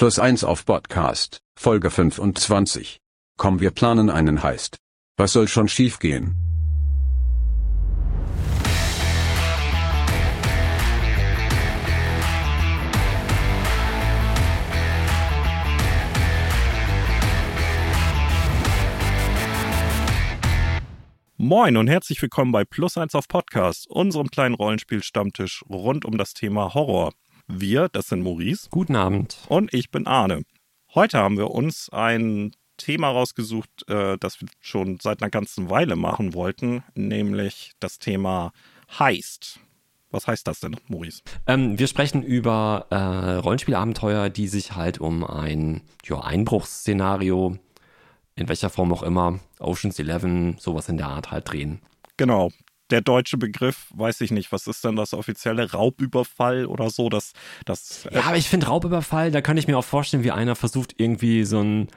Plus 1 auf Podcast, Folge 25. Komm, wir planen einen Heist. Was soll schon schiefgehen? Moin und herzlich willkommen bei Plus 1 auf Podcast, unserem kleinen Rollenspiel-Stammtisch rund um das Thema Horror. Wir, das sind Maurice. Guten Abend. Und ich bin Arne. Heute haben wir uns ein Thema rausgesucht, äh, das wir schon seit einer ganzen Weile machen wollten, nämlich das Thema Heist. Was heißt das denn, Maurice? Ähm, wir sprechen über äh, Rollenspielabenteuer, die sich halt um ein ja, Einbruchsszenario in welcher Form auch immer, Oceans 11, sowas in der Art halt drehen. Genau. Der deutsche Begriff, weiß ich nicht, was ist denn das offizielle Raubüberfall oder so? Das, das, äh ja, aber ich finde Raubüberfall, da kann ich mir auch vorstellen, wie einer versucht, irgendwie so ein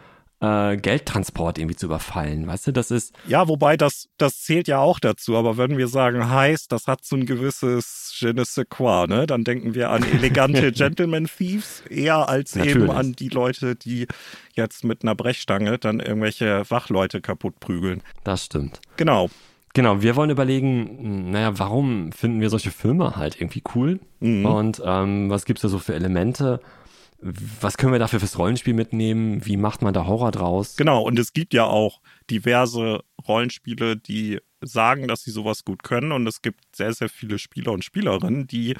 äh, Geldtransport irgendwie zu überfallen. Weißt du, das ist. Ja, wobei das, das zählt ja auch dazu. Aber wenn wir sagen heißt, das hat so ein gewisses je ne sais quoi, ne? Dann denken wir an elegante Gentleman Thieves eher als Natürlich. eben an die Leute, die jetzt mit einer Brechstange dann irgendwelche Wachleute kaputt prügeln. Das stimmt. Genau. Genau, wir wollen überlegen, naja, warum finden wir solche Filme halt irgendwie cool? Mhm. Und ähm, was gibt es da so für Elemente? was können wir dafür fürs Rollenspiel mitnehmen? Wie macht man da Horror draus? Genau, und es gibt ja auch diverse Rollenspiele, die sagen, dass sie sowas gut können. Und es gibt sehr, sehr viele Spieler und Spielerinnen, die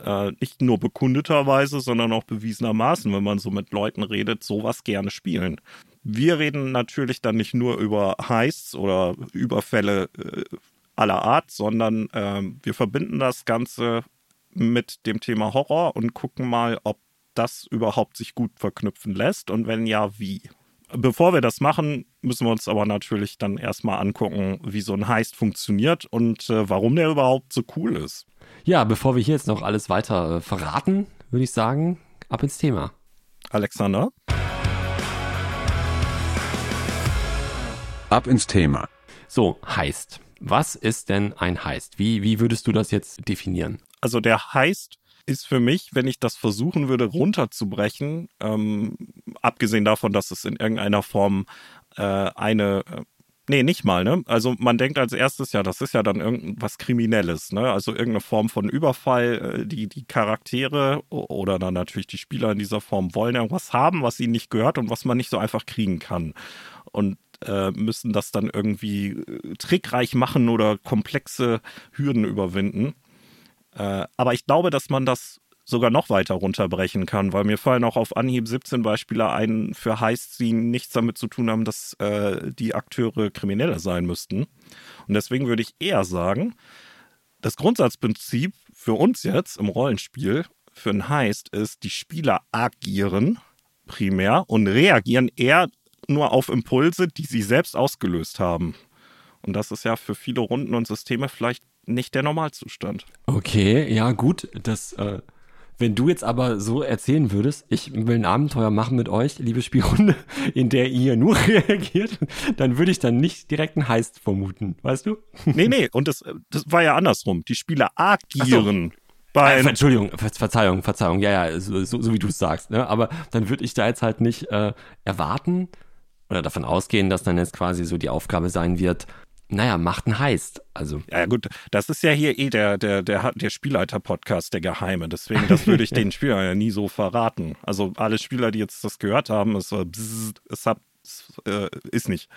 äh, nicht nur bekundeterweise, sondern auch bewiesenermaßen, wenn man so mit Leuten redet, sowas gerne spielen. Wir reden natürlich dann nicht nur über Heists oder Überfälle äh, aller Art, sondern äh, wir verbinden das Ganze mit dem Thema Horror und gucken mal, ob das überhaupt sich gut verknüpfen lässt und wenn ja, wie. Bevor wir das machen, müssen wir uns aber natürlich dann erstmal angucken, wie so ein Heist funktioniert und äh, warum der überhaupt so cool ist. Ja, bevor wir hier jetzt noch alles weiter äh, verraten, würde ich sagen, ab ins Thema. Alexander? Ab ins Thema. So, Heist. Was ist denn ein Heist? Wie, wie würdest du das jetzt definieren? Also der Heist ist für mich, wenn ich das versuchen würde runterzubrechen, ähm, abgesehen davon, dass es in irgendeiner Form äh, eine äh, Nee, nicht mal, ne? Also man denkt als erstes, ja, das ist ja dann irgendwas Kriminelles, ne? Also irgendeine Form von Überfall, äh, die, die Charaktere oder dann natürlich die Spieler in dieser Form wollen irgendwas haben, was ihnen nicht gehört und was man nicht so einfach kriegen kann. Und äh, müssen das dann irgendwie äh, trickreich machen oder komplexe Hürden überwinden. Äh, aber ich glaube, dass man das sogar noch weiter runterbrechen kann, weil mir fallen auch auf Anhieb 17 Beispiele ein für Heists, die nichts damit zu tun haben, dass äh, die Akteure Kriminelle sein müssten. Und deswegen würde ich eher sagen, das Grundsatzprinzip für uns jetzt im Rollenspiel für ein Heist ist, die Spieler agieren primär und reagieren eher nur auf Impulse, die sie selbst ausgelöst haben. Und das ist ja für viele Runden und Systeme vielleicht nicht der Normalzustand. Okay, ja gut, das, äh, wenn du jetzt aber so erzählen würdest, ich will ein Abenteuer machen mit euch, liebe Spielrunde, in der ihr nur reagiert, dann würde ich dann nicht direkt einen Heist vermuten, weißt du? Nee, nee, und das, das war ja andersrum. Die Spieler agieren. Bei äh, Entschuldigung, Ver Verzeihung, Verzeihung, ja, ja, so, so, so wie du es sagst, ne? Aber dann würde ich da jetzt halt nicht äh, erwarten oder davon ausgehen, dass dann jetzt quasi so die Aufgabe sein wird, naja, Machten heißt. Also. Ja, gut, das ist ja hier eh der, der, der, der Spielleiter-Podcast, der Geheime. Deswegen, das würde ich den Spielern ja nie so verraten. Also alle Spieler, die jetzt das gehört haben, ist, äh, bzz, es hat, äh, ist nicht.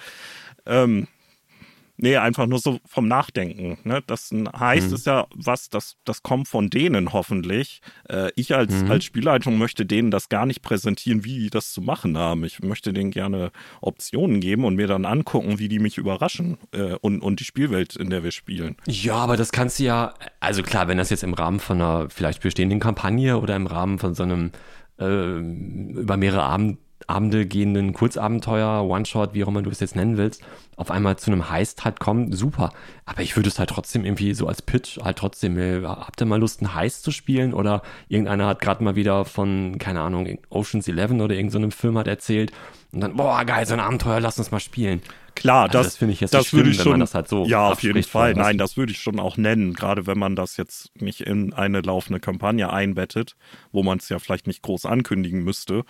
Ähm, Nee, einfach nur so vom Nachdenken. Ne? Das heißt, mhm. ist ja was, das, das kommt von denen hoffentlich. Äh, ich als, mhm. als Spielleitung möchte denen das gar nicht präsentieren, wie die das zu machen haben. Ich möchte denen gerne Optionen geben und mir dann angucken, wie die mich überraschen äh, und, und die Spielwelt, in der wir spielen. Ja, aber das kannst du ja, also klar, wenn das jetzt im Rahmen von einer vielleicht bestehenden Kampagne oder im Rahmen von so einem äh, über mehrere Abende Abende gehenden Kurzabenteuer, One-Shot, wie auch immer du es jetzt nennen willst, auf einmal zu einem Heist halt kommen, super. Aber ich würde es halt trotzdem irgendwie so als Pitch halt trotzdem, äh, habt ihr mal Lust, einen Heist zu spielen? Oder irgendeiner hat gerade mal wieder von, keine Ahnung, Ocean's Eleven oder irgendeinem so Film hat erzählt und dann, boah, geil, so ein Abenteuer, lass uns mal spielen. Klar, also das, das finde ich jetzt das würde ich schon, das halt so Ja, auf jeden Fall. Nein, das würde ich schon auch nennen, gerade wenn man das jetzt nicht in eine laufende Kampagne einbettet, wo man es ja vielleicht nicht groß ankündigen müsste.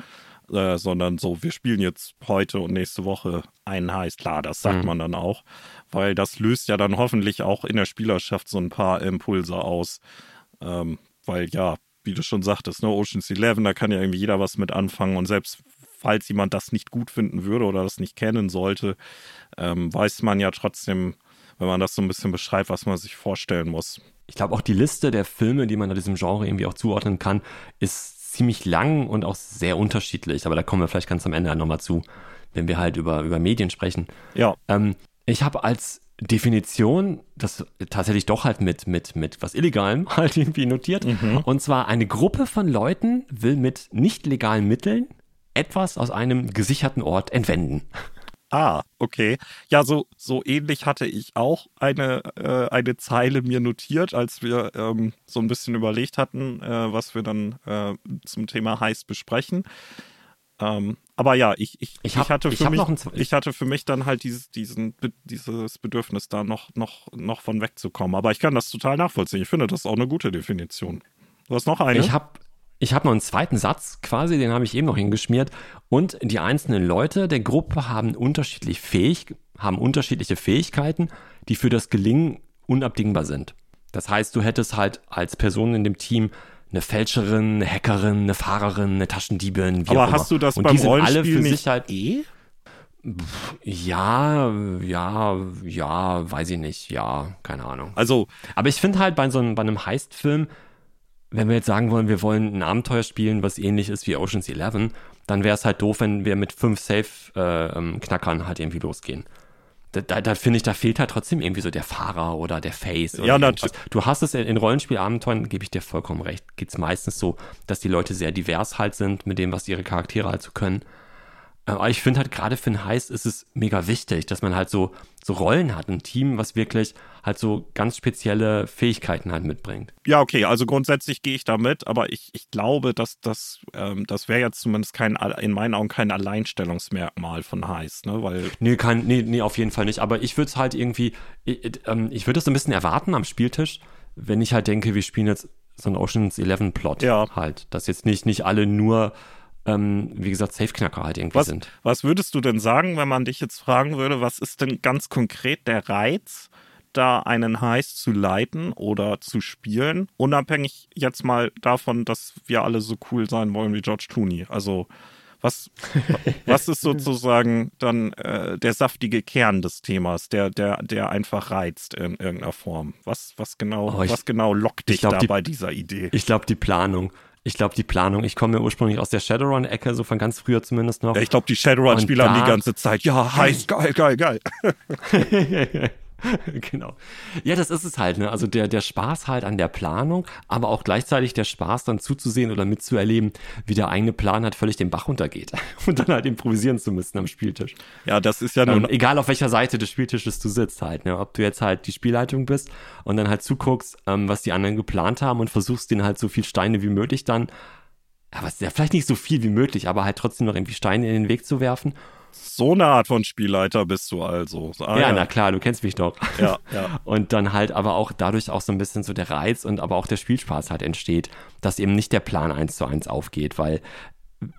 Äh, sondern so, wir spielen jetzt heute und nächste Woche einen Heist. Klar, das sagt Mhm. man dann auch, weil das löst ja dann hoffentlich auch in der Spielerschaft so ein paar Impulse aus. Ähm, weil ja, wie du schon sagtest, ne, Ocean's Eleven, da kann ja irgendwie jeder was mit anfangen und selbst falls jemand das nicht gut finden würde oder das nicht kennen sollte, ähm, weiß man ja trotzdem, wenn man das so ein bisschen beschreibt, was man sich vorstellen muss. Ich glaube auch die Liste der Filme, die man diesem Genre irgendwie auch zuordnen kann, ist ziemlich lang und auch sehr unterschiedlich. Aber da kommen wir vielleicht ganz am Ende nochmal zu, wenn wir halt über, über Medien sprechen. Ja, Ähm, ich habe als Definition das tatsächlich doch halt mit, mit, mit was Illegalem halt irgendwie notiert. Und zwar eine Gruppe von Leuten will mit nicht legalen Mitteln etwas aus einem gesicherten Ort entwenden. Ah, okay. Ja, so, so ähnlich hatte ich auch eine, äh, eine Zeile mir notiert, als wir ähm, so ein bisschen überlegt hatten, äh, was wir dann äh, zum Thema Heist besprechen. Ähm, aber ja, ich, ich, Ich hab- hatte ich für hab mich, ich hatte für mich dann halt dieses, diesen, dieses Bedürfnis, da noch, noch, noch von wegzukommen. Aber ich kann das total nachvollziehen. Ich finde das auch eine gute Definition. Du hast noch eine? Ich habe ich hab noch einen zweiten Satz quasi, den habe ich eben noch hingeschmiert. Und die einzelnen Leute der Gruppe haben unterschiedlich fähig, haben unterschiedliche Fähigkeiten, die für das Gelingen unabdingbar sind. Das heißt, du hättest halt als Person in dem Team eine Fälscherin, eine Hackerin, eine Fahrerin, eine Taschendiebin, wie aber auch hast immer. du das Und beim die sind alle Rollenspiel für nicht sich halt eh? ja, ja, ja, weiß ich nicht, ja, keine Ahnung. Also, Aber ich finde halt bei so einem, bei einem Heist-Film, wenn wir jetzt sagen wollen, wir wollen ein Abenteuer spielen, was ähnlich ist wie Ocean's Eleven, dann wäre es halt doof, wenn wir mit fünf Safe-Knackern halt irgendwie losgehen. Da, da, da finde ich, da fehlt halt trotzdem irgendwie so der Fahrer oder der Face. Oder Ja, irgendwas. Du hast es in, in Rollenspielabenteuern, gebe ich dir vollkommen recht, geht es meistens so, dass die Leute sehr divers halt sind mit dem, was ihre Charaktere halt so können. Aber ich finde halt gerade für ein Heist ist es mega wichtig, dass man halt so, so Rollen hat, ein Team, was wirklich halt so ganz spezielle Fähigkeiten halt mitbringt. Ja, okay, also grundsätzlich gehe ich damit, aber ich, ich glaube, dass das, ähm, das wäre jetzt zumindest kein, in meinen Augen kein Alleinstellungsmerkmal von Heist, ne? Weil, Nee, kann, nee, nee, auf jeden Fall nicht. Aber ich würde es halt irgendwie, ich, ähm, ich würde es so ein bisschen erwarten am Spieltisch, wenn ich halt denke, wir spielen jetzt so einen Ocean's Eleven Plot Ja. halt. Dass jetzt nicht, nicht alle nur, ähm, wie gesagt, Safeknacker halt irgendwie was, sind. was würdest du denn sagen, wenn man dich jetzt fragen würde, was ist denn ganz konkret der Reiz, da einen Heist zu leiten oder zu spielen, unabhängig jetzt mal davon, dass wir alle so cool sein wollen wie George Clooney? Also, was, was ist sozusagen dann äh, der saftige Kern des Themas, der, der, der einfach reizt in irgendeiner Form? Was, was, genau, Oh, ich- was genau lockt dich ich glaub, da die- bei dieser Idee? Ich glaube, die Planung. Ich glaube, die Planung. Ich komme ja ursprünglich aus der Shadowrun-Ecke, so von ganz früher zumindest noch. Ja, ich glaube, die Shadowrun-Spieler haben die ganze Zeit, ja, heiß, geil, geil, geil. genau. Ja, das ist es halt, ne? Also der, der Spaß halt an der Planung, aber auch gleichzeitig der Spaß dann zuzusehen oder mitzuerleben, wie der eigene Plan halt völlig den Bach runtergeht. Und dann halt improvisieren zu müssen am Spieltisch. Ja, das ist ja nun Ähm, egal auf welcher Seite des Spieltisches du sitzt halt, ne? Ob du jetzt halt die Spielleitung bist und dann halt zuguckst, ähm, was die anderen geplant haben und versuchst denen halt so viel Steine wie möglich dann, was, ja, vielleicht nicht so viel wie möglich, aber halt trotzdem noch irgendwie Steine in den Weg zu werfen. So eine Art von Spielleiter bist du also. Ah, ja, na klar, du kennst mich doch. Ja, ja. Und dann halt aber auch dadurch auch so ein bisschen so der Reiz und aber auch der Spielspaß halt entsteht, dass eben nicht der Plan eins zu eins aufgeht, weil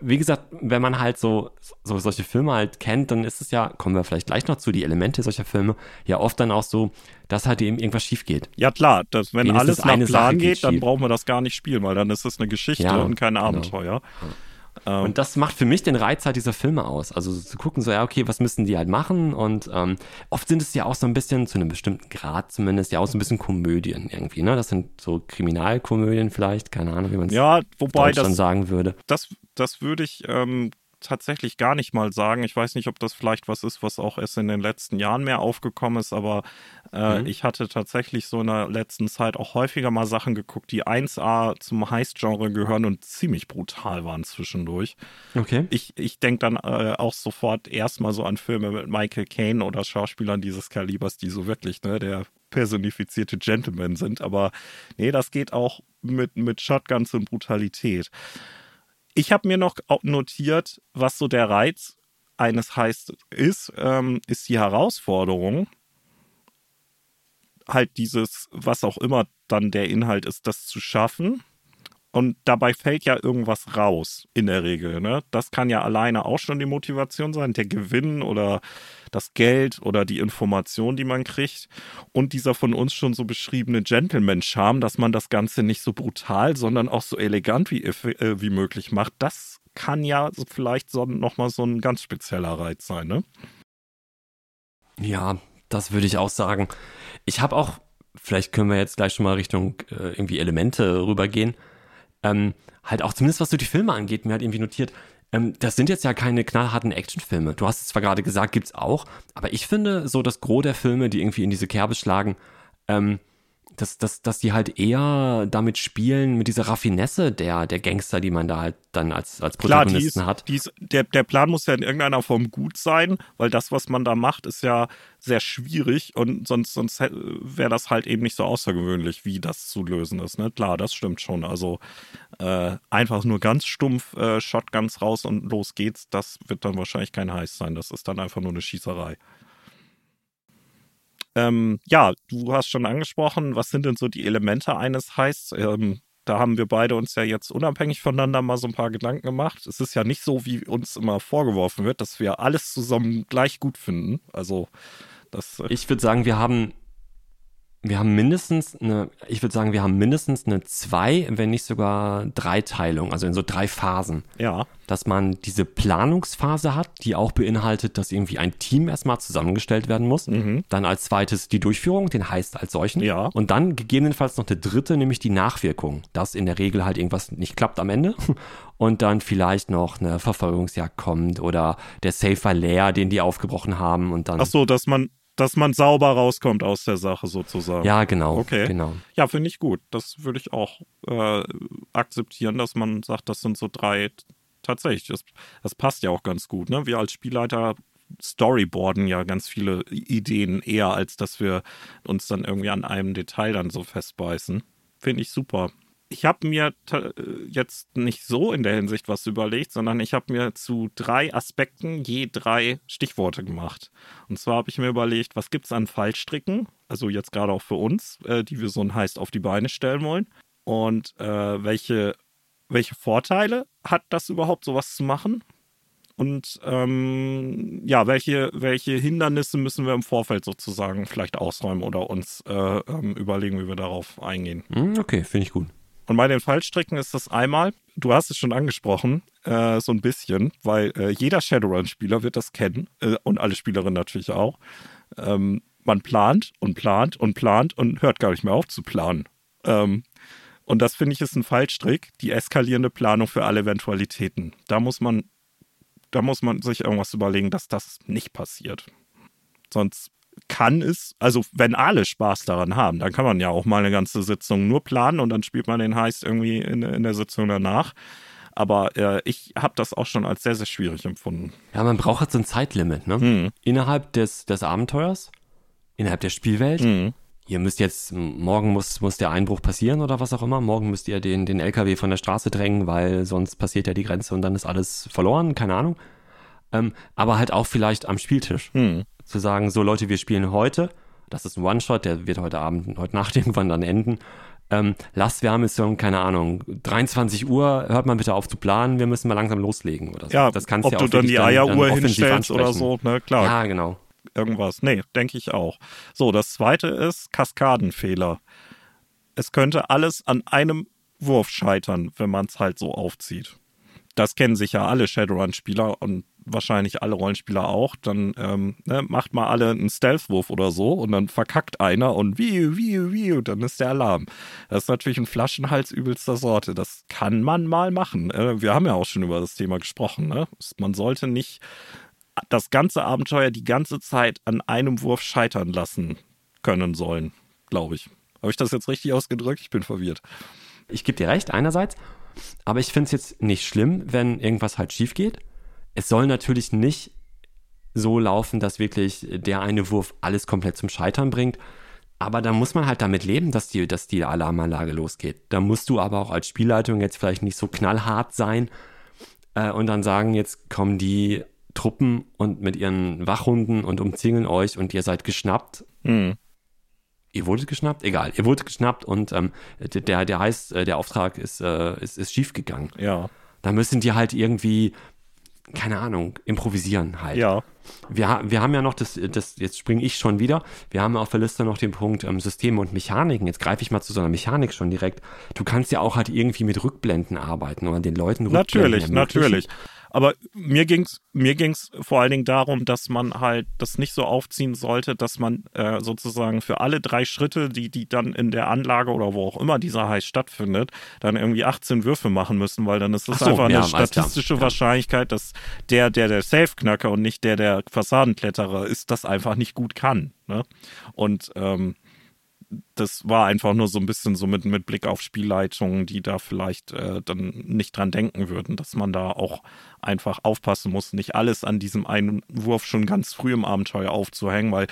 wie gesagt, wenn man halt so, so solche Filme halt kennt, dann ist es ja, kommen wir vielleicht gleich noch zu, die Elemente solcher Filme, ja oft dann auch so, dass halt eben irgendwas schief geht. Ja, klar, dass, wenn Wenigstens alles nach eine Sache Plan geht geht, dann brauchen wir das gar nicht spielen, weil dann ist es eine Geschichte Ja, und kein genau. Ähm, Und das macht für mich den Reiz halt dieser Filme aus. Also zu gucken, so, ja, okay, was müssen die halt machen? Und ähm, oft sind es ja auch so ein bisschen, zu einem bestimmten Grad zumindest, ja auch so ein bisschen Komödien irgendwie, ne? Das sind so Kriminalkomödien vielleicht, keine Ahnung, wie man es ja, wobei das, sagen würde. das, das würde ich ähm, tatsächlich gar nicht mal sagen. Ich weiß nicht, ob das vielleicht was ist, was auch erst in den letzten Jahren mehr aufgekommen ist, aber äh, Mhm. ich hatte tatsächlich so in der letzten Zeit auch häufiger mal Sachen geguckt, die 1A zum Heist-Genre gehören und ziemlich brutal waren zwischendurch. Okay. Ich, ich denke dann äh, auch sofort erstmal so an Filme mit Michael Caine oder Schauspielern dieses Kalibers, die so wirklich, ne, der personifizierte Gentleman sind. Aber nee, das geht auch mit, mit Shotguns und Brutalität. Ich habe mir noch notiert, was so der Reiz eines heißt ist, ähm, ist die Herausforderung, halt dieses, was auch immer dann der Inhalt ist, das zu schaffen und dabei fällt ja irgendwas raus in der Regel. Ne? Das kann ja alleine auch schon die Motivation sein, der Gewinn oder das Geld oder die Information, die man kriegt. Und dieser von uns schon so beschriebene Gentleman-Charme, dass man das Ganze nicht so brutal, sondern auch so elegant wie, äh, wie möglich macht, das kann ja vielleicht so, nochmal so ein ganz spezieller Reiz sein. Ne? Ja, das würde ich auch sagen. Ich habe auch, vielleicht können wir jetzt gleich schon mal Richtung äh, irgendwie Elemente rübergehen. Ähm, halt auch zumindest was so die Filme angeht, mir halt irgendwie notiert, ähm, das sind jetzt ja keine knallharten Actionfilme. Du hast es zwar gerade gesagt, gibt's auch, aber ich finde so das Gros der Filme, die irgendwie in diese Kerbe schlagen, ähm, dass, dass, dass die halt eher damit spielen, mit dieser Raffinesse der, der Gangster, die man da halt dann als, als Protagonisten Klar, die ist, hat. Die ist, der, der Plan muss ja in irgendeiner Form gut sein, weil das, was man da macht, ist ja sehr schwierig und sonst, sonst wäre das halt eben nicht so außergewöhnlich, wie das zu lösen ist. Ne? Klar, das stimmt schon. Also äh, einfach nur ganz stumpf äh, Shotguns raus und los geht's, das wird dann wahrscheinlich kein Heiß sein. Das ist dann einfach nur eine Schießerei. Ähm, ja, du hast schon angesprochen, was sind denn so die Elemente eines Heists? Ähm, da haben wir beide uns ja jetzt unabhängig voneinander mal so ein paar Gedanken gemacht. Es ist ja nicht so, wie uns immer vorgeworfen wird, dass wir alles zusammen gleich gut finden. Also das. Äh ich würde sagen, wir haben wir haben mindestens eine, ich würde sagen, wir haben mindestens eine zwei, wenn nicht sogar Dreiteilung, also in so drei Phasen. Ja. Dass man diese Planungsphase hat, die auch beinhaltet, dass irgendwie ein Team erstmal zusammengestellt werden muss. Mhm. Dann als zweites die Durchführung, den heißt als solchen. Ja. Und dann gegebenenfalls noch der dritte, nämlich die Nachwirkung, dass in der Regel halt irgendwas nicht klappt am Ende. Und dann vielleicht noch eine Verfolgungsjagd kommt oder der Safer leer, den die aufgebrochen haben und dann. Ach so, dass man dass man sauber rauskommt aus der Sache sozusagen. Ja, genau. Okay. Genau. Ja, finde ich gut. Das würde ich auch äh, akzeptieren, dass man sagt, das sind so drei tatsächlich. Das, das passt ja auch ganz gut. Ne? Wir als Spielleiter storyboarden ja ganz viele Ideen eher, als dass wir uns dann irgendwie an einem Detail dann so festbeißen. Finde ich super ich habe mir jetzt nicht so in der Hinsicht was überlegt, sondern ich habe mir zu drei Aspekten je drei Stichworte gemacht. Und zwar habe ich mir überlegt, was gibt es an Fallstricken, also jetzt gerade auch für uns, äh, die wir so ein heißt auf die Beine stellen wollen. Und äh, welche, welche Vorteile hat das überhaupt, sowas zu machen? Und ähm, ja, welche, welche Hindernisse müssen wir im Vorfeld sozusagen vielleicht ausräumen oder uns äh, ähm, überlegen, wie wir darauf eingehen? Hm, okay, finde ich gut. Und bei den Fallstricken ist das einmal, du hast es schon angesprochen, äh, so ein bisschen, weil äh, jeder Shadowrun-Spieler wird das kennen äh, und alle Spielerinnen natürlich auch. Ähm, man plant und plant und plant und hört gar nicht mehr auf zu planen. Ähm, und das finde ich ist ein Fallstrick, die eskalierende Planung für alle Eventualitäten. Da muss man, da muss man sich irgendwas überlegen, dass das nicht passiert. Sonst kann es, also wenn alle Spaß daran haben, dann kann man ja auch mal eine ganze Sitzung nur planen und dann spielt man den Heist irgendwie in, in der Sitzung danach. Aber äh, ich habe das auch schon als sehr, sehr schwierig empfunden. Ja, man braucht halt so ein Zeitlimit, ne? Hm. Innerhalb des, des Abenteuers, innerhalb der Spielwelt. Hm. Ihr müsst jetzt, morgen muss, muss der Einbruch passieren oder was auch immer. Morgen müsst ihr den, den LKW von der Straße drängen, weil sonst passiert ja die Grenze und dann ist alles verloren, keine Ahnung. Ähm, aber halt auch vielleicht am Spieltisch. Hm zu sagen, so Leute, wir spielen heute, das ist ein One-Shot, der wird heute Abend, heute Nacht irgendwann dann enden. Ähm, Lastwärmemission, keine Ahnung, 23 Uhr, hört mal bitte auf zu planen, wir müssen mal langsam loslegen oder so. Ja, das kannst ob ja du dann die Eieruhr hinstellst oder so, ne, klar. Ja, genau. Irgendwas. Nee, denke ich auch. So, das zweite ist Kaskadenfehler. Es könnte alles an einem Wurf scheitern, wenn man es halt so aufzieht. Das kennen sicher alle Shadowrun-Spieler und wahrscheinlich alle Rollenspieler auch, dann ähm, ne, macht mal alle einen Stealth-Wurf oder so und dann verkackt einer und wie, wie, wie, und dann ist der Alarm. Das ist natürlich ein Flaschenhals übelster Sorte. Das kann man mal machen. Äh, wir haben ja auch schon über das Thema gesprochen. Ne? Man sollte nicht das ganze Abenteuer die ganze Zeit an einem Wurf scheitern lassen können sollen, glaube ich. Habe ich das jetzt richtig ausgedrückt? Ich bin verwirrt. Ich gebe dir recht, einerseits. Aber ich finde es jetzt nicht schlimm, wenn irgendwas halt schief geht. Es soll natürlich nicht so laufen, dass wirklich der eine Wurf alles komplett zum Scheitern bringt. Aber da muss man halt damit leben, dass die, dass die Alarmanlage losgeht. Da musst du aber auch als Spielleitung jetzt vielleicht nicht so knallhart sein äh, und dann sagen, jetzt kommen die Truppen und mit ihren Wachhunden und umzingeln euch und ihr seid geschnappt. Mhm. ihr wurdet geschnappt? Egal, ihr wurdet geschnappt und ähm, der, der heißt, äh, der Auftrag ist, äh, ist, ist schief gegangen. Ja. Da müssen die halt irgendwie, keine Ahnung, improvisieren halt. Ja. Wir, wir haben ja noch das, das jetzt springe ich schon wieder, wir haben auf der Liste noch den Punkt ähm, Systeme und Mechaniken. Jetzt greife ich mal zu so einer Mechanik schon direkt. Du kannst ja auch halt irgendwie mit Rückblenden arbeiten oder den Leuten Rückblenden Natürlich, natürlich. Aber mir ging's mir ging's vor allen Dingen darum, dass man halt das nicht so aufziehen sollte, dass man äh, sozusagen für alle drei Schritte, die die dann in der Anlage oder wo auch immer dieser Heiß stattfindet, dann irgendwie 18 Würfe machen müssen, weil dann ist das so, einfach ja, eine statistische ja. Wahrscheinlichkeit, dass der der der Safe-Knacker und nicht der der Fassadenkletterer ist, das einfach nicht gut kann. Ne? Und ähm, das war einfach nur so ein bisschen so mit, mit Blick auf Spielleitungen, die da vielleicht äh, dann nicht dran denken würden, dass man da auch einfach aufpassen muss, nicht alles an diesem einen Wurf schon ganz früh im Abenteuer aufzuhängen, weil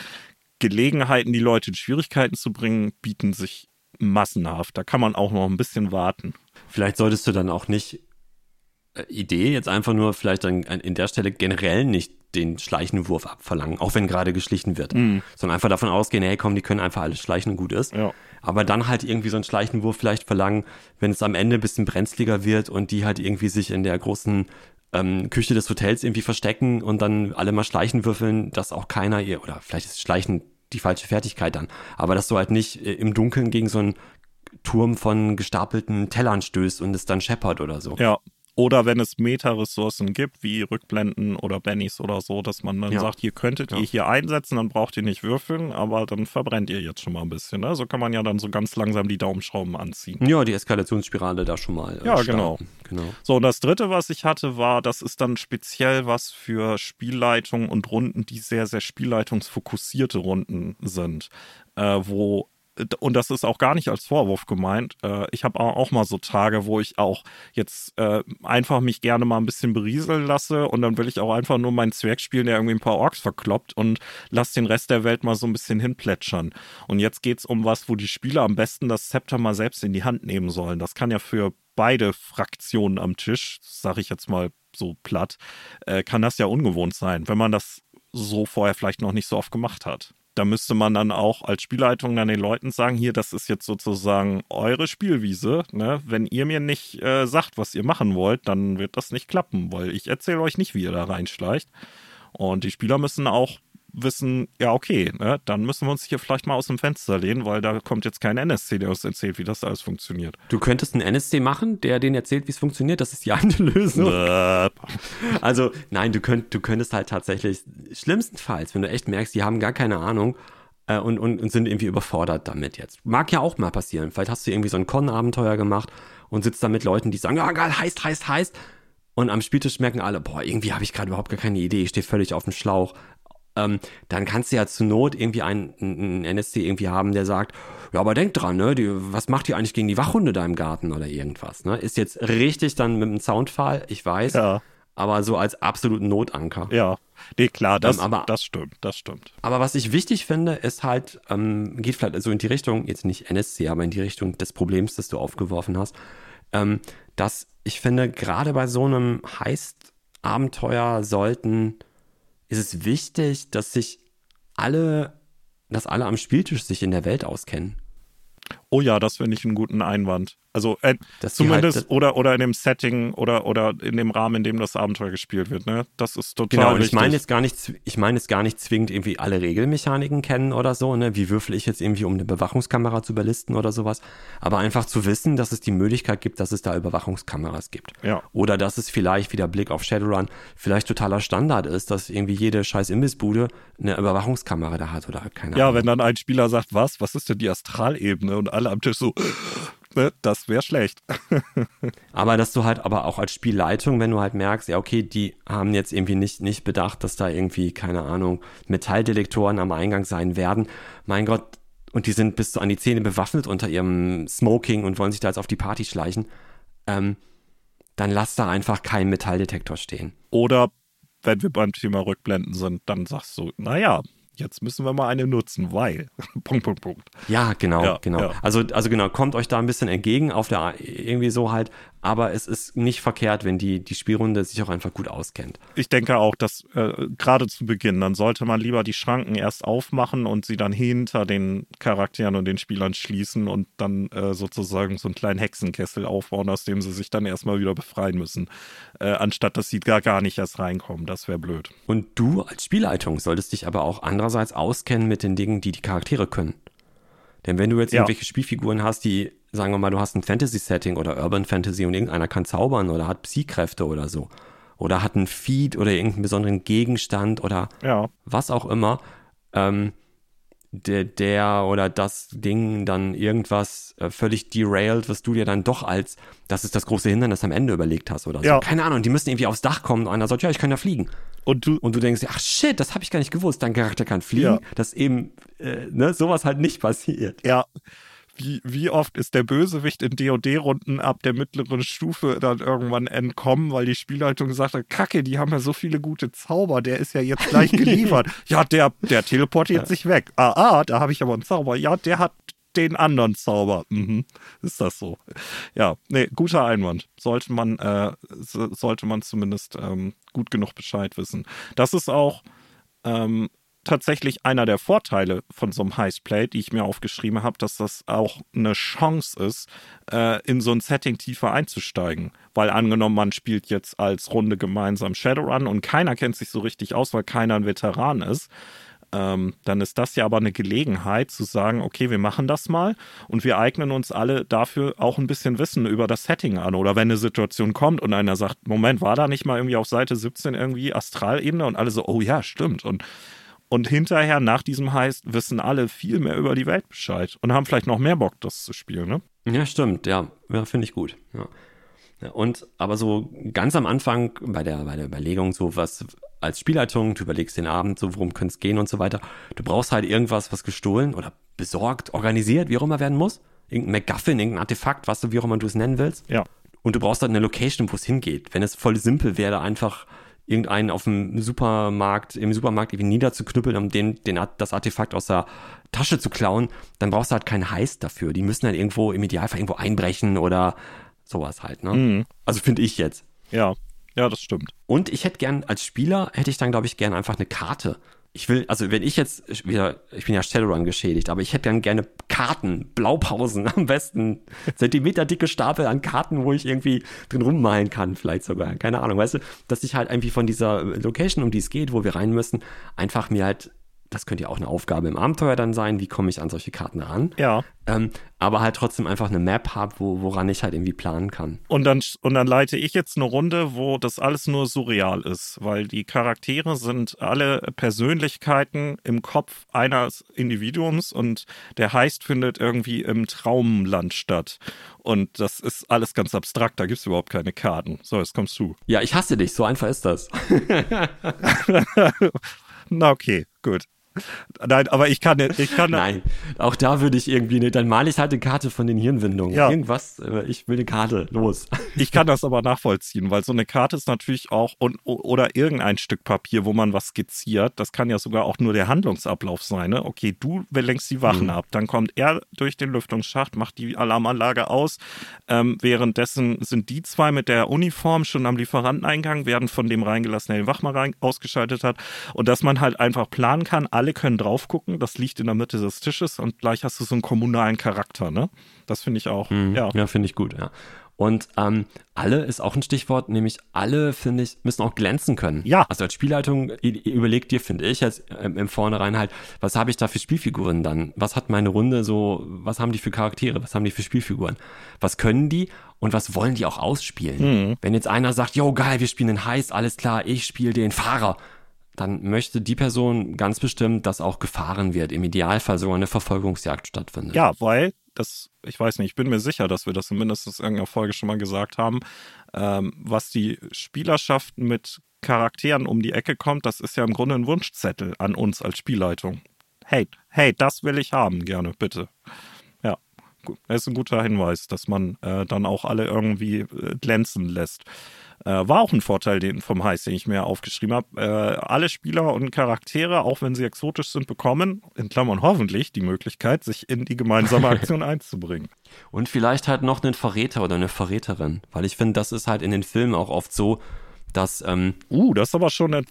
Gelegenheiten, die Leute in Schwierigkeiten zu bringen, bieten sich massenhaft. Da kann man auch noch ein bisschen warten. Vielleicht solltest du dann auch nicht äh, Idee jetzt einfach nur vielleicht an, in der Stelle generell nicht den Schleichenwurf abverlangen, auch wenn gerade geschlichen wird. Mhm. Sondern einfach davon ausgehen, hey komm, die können einfach alles schleichen und gut ist. Ja. Aber dann halt irgendwie so einen Schleichenwurf vielleicht verlangen, wenn es am Ende ein bisschen brenzliger wird und die halt irgendwie sich in der großen ähm, Küche des Hotels irgendwie verstecken und dann alle mal Schleichen würfeln, dass auch keiner ihr, oder vielleicht ist Schleichen die falsche Fertigkeit dann, aber dass du halt nicht äh, im Dunkeln gegen so einen Turm von gestapelten Tellern stößt und es dann scheppert oder so. Ja, oder wenn es Meta-Ressourcen gibt, wie Rückblenden oder Bennys oder so, dass man dann ja. sagt, hier könntet ja. ihr hier einsetzen, dann braucht ihr nicht würfeln, aber dann verbrennt ihr jetzt schon mal ein bisschen. Ne? So kann man ja dann so ganz langsam die Daumenschrauben anziehen. Ja, die Eskalationsspirale da schon mal. Äh, ja, genau. genau. So, und das dritte, was ich hatte, war, das ist dann speziell was für Spielleitungen und Runden, die sehr, sehr spielleitungsfokussierte Runden sind, äh, wo und das ist auch gar nicht als Vorwurf gemeint. Äh, ich habe auch mal so Tage, wo ich auch jetzt äh, einfach mich gerne mal ein bisschen berieseln lasse und dann will ich auch einfach nur meinen Zwerg spielen, der irgendwie ein paar Orks verkloppt und lass den Rest der Welt mal so ein bisschen hinplätschern. Und jetzt geht's um was, wo die Spieler am besten das Zepter mal selbst in die Hand nehmen sollen. Das kann ja für beide Fraktionen am Tisch, sage ich jetzt mal so platt, äh, kann das ja ungewohnt sein, wenn man das so vorher vielleicht noch nicht so oft gemacht hat da müsste man dann auch als Spielleitung dann den Leuten sagen, hier, das ist jetzt sozusagen eure Spielwiese. Ne? Wenn ihr mir nicht äh, sagt, was ihr machen wollt, dann wird das nicht klappen, weil ich erzähle euch nicht, wie ihr da reinschleicht. Und die Spieler müssen auch wissen, ja, okay, ne, dann müssen wir uns hier vielleicht mal aus dem Fenster lehnen, weil da kommt jetzt kein NSC, der uns erzählt, wie das alles funktioniert. Du könntest einen NSC machen, der denen erzählt, wie es funktioniert. Das ist die eine Lösung. also, nein, du, könnt, du könntest halt tatsächlich, schlimmstenfalls, wenn du echt merkst, die haben gar keine Ahnung, äh, und, und, und, sind irgendwie überfordert damit jetzt. Mag ja auch mal passieren. Vielleicht hast du irgendwie so ein Con-Abenteuer gemacht und sitzt da mit Leuten, die sagen, ja, geil, heißt, heißt, heißt. Und am Spieltisch merken alle, boah, irgendwie habe ich gerade überhaupt gar keine Idee, ich stehe völlig auf dem Schlauch ähm, dann kannst du ja zur Not irgendwie einen, einen, NSC irgendwie haben, der sagt, ja, aber denk dran, ne, die, was macht ihr eigentlich gegen die Wachhunde da im Garten oder irgendwas, ne? Ist jetzt richtig dann mit dem Soundfall, ich weiß, ja. aber so als absoluten Notanker. Ja, nee, klar, das, ähm, aber, das stimmt, das stimmt. Aber was ich wichtig finde, ist halt, ähm, geht vielleicht so in die Richtung, jetzt nicht NSC, aber in die Richtung des Problems, das du aufgeworfen hast, ähm, dass ich finde, gerade bei so einem Heist-Abenteuer sollten ist es wichtig, dass sich alle, dass alle am Spieltisch sich in der Welt auskennen. Oh ja, das finde ich einen guten Einwand. Also äh, zumindest halt, oder oder in dem Setting oder oder in dem Rahmen, in dem das Abenteuer gespielt wird. Ne, das ist total genau. Und ich meine jetzt gar nicht, ich meine jetzt gar nicht zwingend irgendwie alle Regelmechaniken kennen oder so. Ne, wie würfel ich jetzt irgendwie, um eine Bewachungskamera zu überlisten oder sowas. Aber einfach zu wissen, dass es die Möglichkeit gibt, dass es da Überwachungskameras gibt. Ja. Oder dass es vielleicht wieder Blick auf Shadowrun vielleicht totaler Standard ist, dass irgendwie jede scheiß Imbissbude eine Überwachungskamera da hat oder keine ja, Ahnung. Ja, wenn dann ein Spieler sagt, was, was ist denn die Astralebene und alle am Tisch so ne, das wäre schlecht. aber dass du halt aber auch als Spielleitung, wenn du halt merkst, ja, okay, die haben jetzt irgendwie nicht, nicht bedacht, dass da irgendwie, keine Ahnung, Metalldetektoren am Eingang sein werden. Mein Gott, und die sind bis an die Zähne bewaffnet unter ihrem Smoking und wollen sich da jetzt auf die Party schleichen. Ähm, dann lass da einfach keinen Metalldetektor stehen. Oder wenn wir beim Thema Rückblenden sind, dann sagst du, naja, jetzt müssen wir mal eine nutzen, weil. Punkt, Punkt, Punkt. Ja, genau, ja, genau. Ja. Also, also genau, kommt euch da ein bisschen entgegen auf der irgendwie so halt, aber es ist nicht verkehrt, wenn die, die Spielrunde sich auch einfach gut auskennt. Ich denke auch, dass äh, gerade zu Beginn, dann sollte man lieber die Schranken erst aufmachen und sie dann hinter den Charakteren und den Spielern schließen und dann äh, sozusagen so einen kleinen Hexenkessel aufbauen, aus dem sie sich dann erstmal wieder befreien müssen, äh, anstatt dass sie gar, gar nicht erst reinkommen. Das wäre blöd. Und du als Spielleitung solltest dich aber auch andererseits auskennen mit den Dingen, die die Charaktere können. Denn wenn du jetzt ja. irgendwelche Spielfiguren hast, die, sagen wir mal, du hast ein Fantasy-Setting oder Urban Fantasy und irgendeiner kann zaubern oder hat Psy-Kräfte oder so. Oder hat einen Feed oder irgendeinen besonderen Gegenstand oder ja. was auch immer. Ähm, der, der oder das Ding dann irgendwas äh, völlig derailed, was du dir dann doch als, das ist das große Hindernis am Ende überlegt hast oder so. Ja. Keine Ahnung, die müssen irgendwie aufs Dach kommen und einer sagt, ja, ich kann ja fliegen. Und du, und du denkst, ach shit, das habe ich gar nicht gewusst, dein Charakter kann fliegen, ja. dass eben äh, ne, sowas halt nicht passiert. Ja, wie, wie oft ist der Bösewicht in DOD-Runden ab der mittleren Stufe dann irgendwann entkommen, weil die Spielleitung gesagt hat, Kacke, die haben ja so viele gute Zauber, der ist ja jetzt gleich geliefert. ja, der, der teleportiert ja. sich weg. Ah, ah, da habe ich aber einen Zauber. Ja, der hat den anderen Zauber. Mhm. Ist das so? Ja, nee, guter Einwand. Sollte man, äh, sollte man zumindest ähm, gut genug Bescheid wissen. Das ist auch ähm, tatsächlich einer der Vorteile von so einem Heistplay, die ich mir aufgeschrieben habe, dass das auch eine Chance ist, äh, in so ein Setting tiefer einzusteigen. Weil angenommen, man spielt jetzt als Runde gemeinsam Shadowrun und keiner kennt sich so richtig aus, weil keiner ein Veteran ist. Ähm, dann ist das ja aber eine Gelegenheit zu sagen, okay, wir machen das mal und wir eignen uns alle dafür auch ein bisschen Wissen über das Setting an. Oder wenn eine Situation kommt und einer sagt, Moment, war da nicht mal irgendwie auf Seite 17 irgendwie Astralebene und alle so, oh ja, stimmt. Und und hinterher, nach diesem Heist, wissen alle viel mehr über die Welt Bescheid und haben vielleicht noch mehr Bock, das zu spielen, ne? Ja, stimmt, ja. ja Finde ich gut. Ja. ja. Und aber so ganz am Anfang bei der, bei der Überlegung, so was als Spielleitung, du überlegst den Abend, so worum könnte es gehen und so weiter. Du brauchst halt irgendwas, was gestohlen oder besorgt, organisiert, wie auch immer werden muss. Irgendein MacGuffin, irgendein Artefakt, was du, wie auch immer du es nennen willst. Ja. Und du brauchst halt eine Location, wo es hingeht. Wenn es voll simpel wäre, einfach irgendeinen auf dem Supermarkt, im Supermarkt irgendwie niederzuknüppeln, um den, den, das Artefakt aus der Tasche zu klauen, dann brauchst du halt keinen Heist dafür. Die müssen halt irgendwo im Idealfall irgendwo einbrechen oder sowas halt, ne? Mhm. Also finde ich jetzt. Ja, ja, das stimmt. Und ich hätte gern, als Spieler hätte ich dann, glaube ich, gern einfach eine Karte ich will, also wenn ich jetzt wieder, ich bin ja Shadowrun geschädigt, aber ich hätte dann gerne Karten, Blaupausen, am besten. Zentimeterdicke Stapel an Karten, wo ich irgendwie drin rummalen kann, vielleicht sogar, keine Ahnung, weißt du, dass ich halt irgendwie von dieser Location, um die es geht, wo wir rein müssen, einfach mir halt das könnte ja auch eine Aufgabe im Abenteuer dann sein, wie komme ich an solche Karten ran. Ja. Ähm, aber halt trotzdem einfach eine Map habe, wo, woran ich halt irgendwie planen kann. Und dann, und dann leite ich jetzt eine Runde, wo das alles nur surreal ist, weil die Charaktere sind alle Persönlichkeiten im Kopf eines Individuums und der Heist findet irgendwie im Traumland statt. Und das ist alles ganz abstrakt, da gibt es überhaupt keine Karten. So, jetzt kommst du. Ja, ich hasse dich, so einfach ist das. Na okay, gut. Nein, aber ich kann ich kann Nein, auch da würde ich irgendwie nicht. Dann male ich halt eine Karte von den Hirnwindungen. Ja. Irgendwas, äh, ich will eine Karte, los. Ich kann das aber nachvollziehen, weil so eine Karte ist natürlich auch und, oder irgendein Stück Papier, wo man was skizziert. Das kann ja sogar auch nur der Handlungsablauf sein. Ne? Okay, du lenkst die Wachen mhm. ab, dann kommt er durch den Lüftungsschacht, macht die Alarmanlage aus. Ähm, währenddessen sind die zwei mit der Uniform schon am Lieferanteneingang, werden von dem reingelassen, der den Wachmann rein, ausgeschaltet hat. Und dass man halt einfach planen kann, alle alle können drauf gucken, das liegt in der Mitte des Tisches und gleich hast du so einen kommunalen Charakter, ne? Das finde ich auch. Mhm, ja, ja finde ich gut, ja. Und ähm, alle ist auch ein Stichwort, nämlich alle, finde ich, müssen auch glänzen können. Ja. Also als Spielleitung überlegt dir, finde ich, jetzt ähm, im Vornherein halt, was habe ich da für Spielfiguren dann? Was hat meine Runde so, was haben die für Charaktere? Was haben die für Spielfiguren? Was können die und was wollen die auch ausspielen? Mhm. Wenn jetzt einer sagt, yo, geil, wir spielen den Heist, alles klar, ich spiele den Fahrer dann möchte die Person ganz bestimmt, dass auch gefahren wird. Im Idealfall sogar eine Verfolgungsjagd stattfindet. Ja, weil das, ich weiß nicht, ich bin mir sicher, dass wir das zumindest in irgendeiner Folge schon mal gesagt haben, ähm, was die Spielerschaft mit Charakteren um die Ecke kommt, das ist ja im Grunde ein Wunschzettel an uns als Spielleitung. Hey, hey, das will ich haben, gerne, bitte. Ist ein guter Hinweis, dass man äh, dann auch alle irgendwie äh, glänzen lässt. Äh, war auch ein Vorteil den, vom Heiß, den ich mir aufgeschrieben habe. Äh, alle Spieler und Charaktere, auch wenn sie exotisch sind, bekommen, in Klammern hoffentlich, die Möglichkeit, sich in die gemeinsame Aktion einzubringen. Und vielleicht halt noch einen Verräter oder eine Verräterin, weil ich finde, das ist halt in den Filmen auch oft so, dass. Ähm, uh, das ist aber schon eine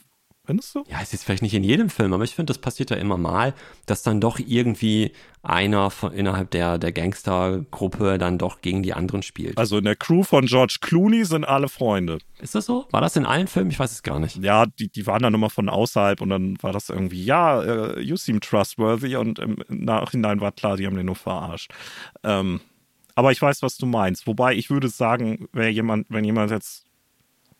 Findest du? Ja, es ist vielleicht nicht in jedem Film, aber ich finde, das passiert ja immer mal, dass dann doch irgendwie einer von, innerhalb der, der Gangstergruppe dann doch gegen die anderen spielt. Also in der Crew von George Clooney sind alle Freunde. Ist das so? War das in allen Filmen? Ich weiß es gar nicht. Ja, die, die waren dann immer von außerhalb und dann war das irgendwie, ja, uh, you seem trustworthy und im Nachhinein war klar, die haben den nur verarscht. Ähm, aber ich weiß, was du meinst. Wobei ich würde sagen, wer jemand, wenn jemand jetzt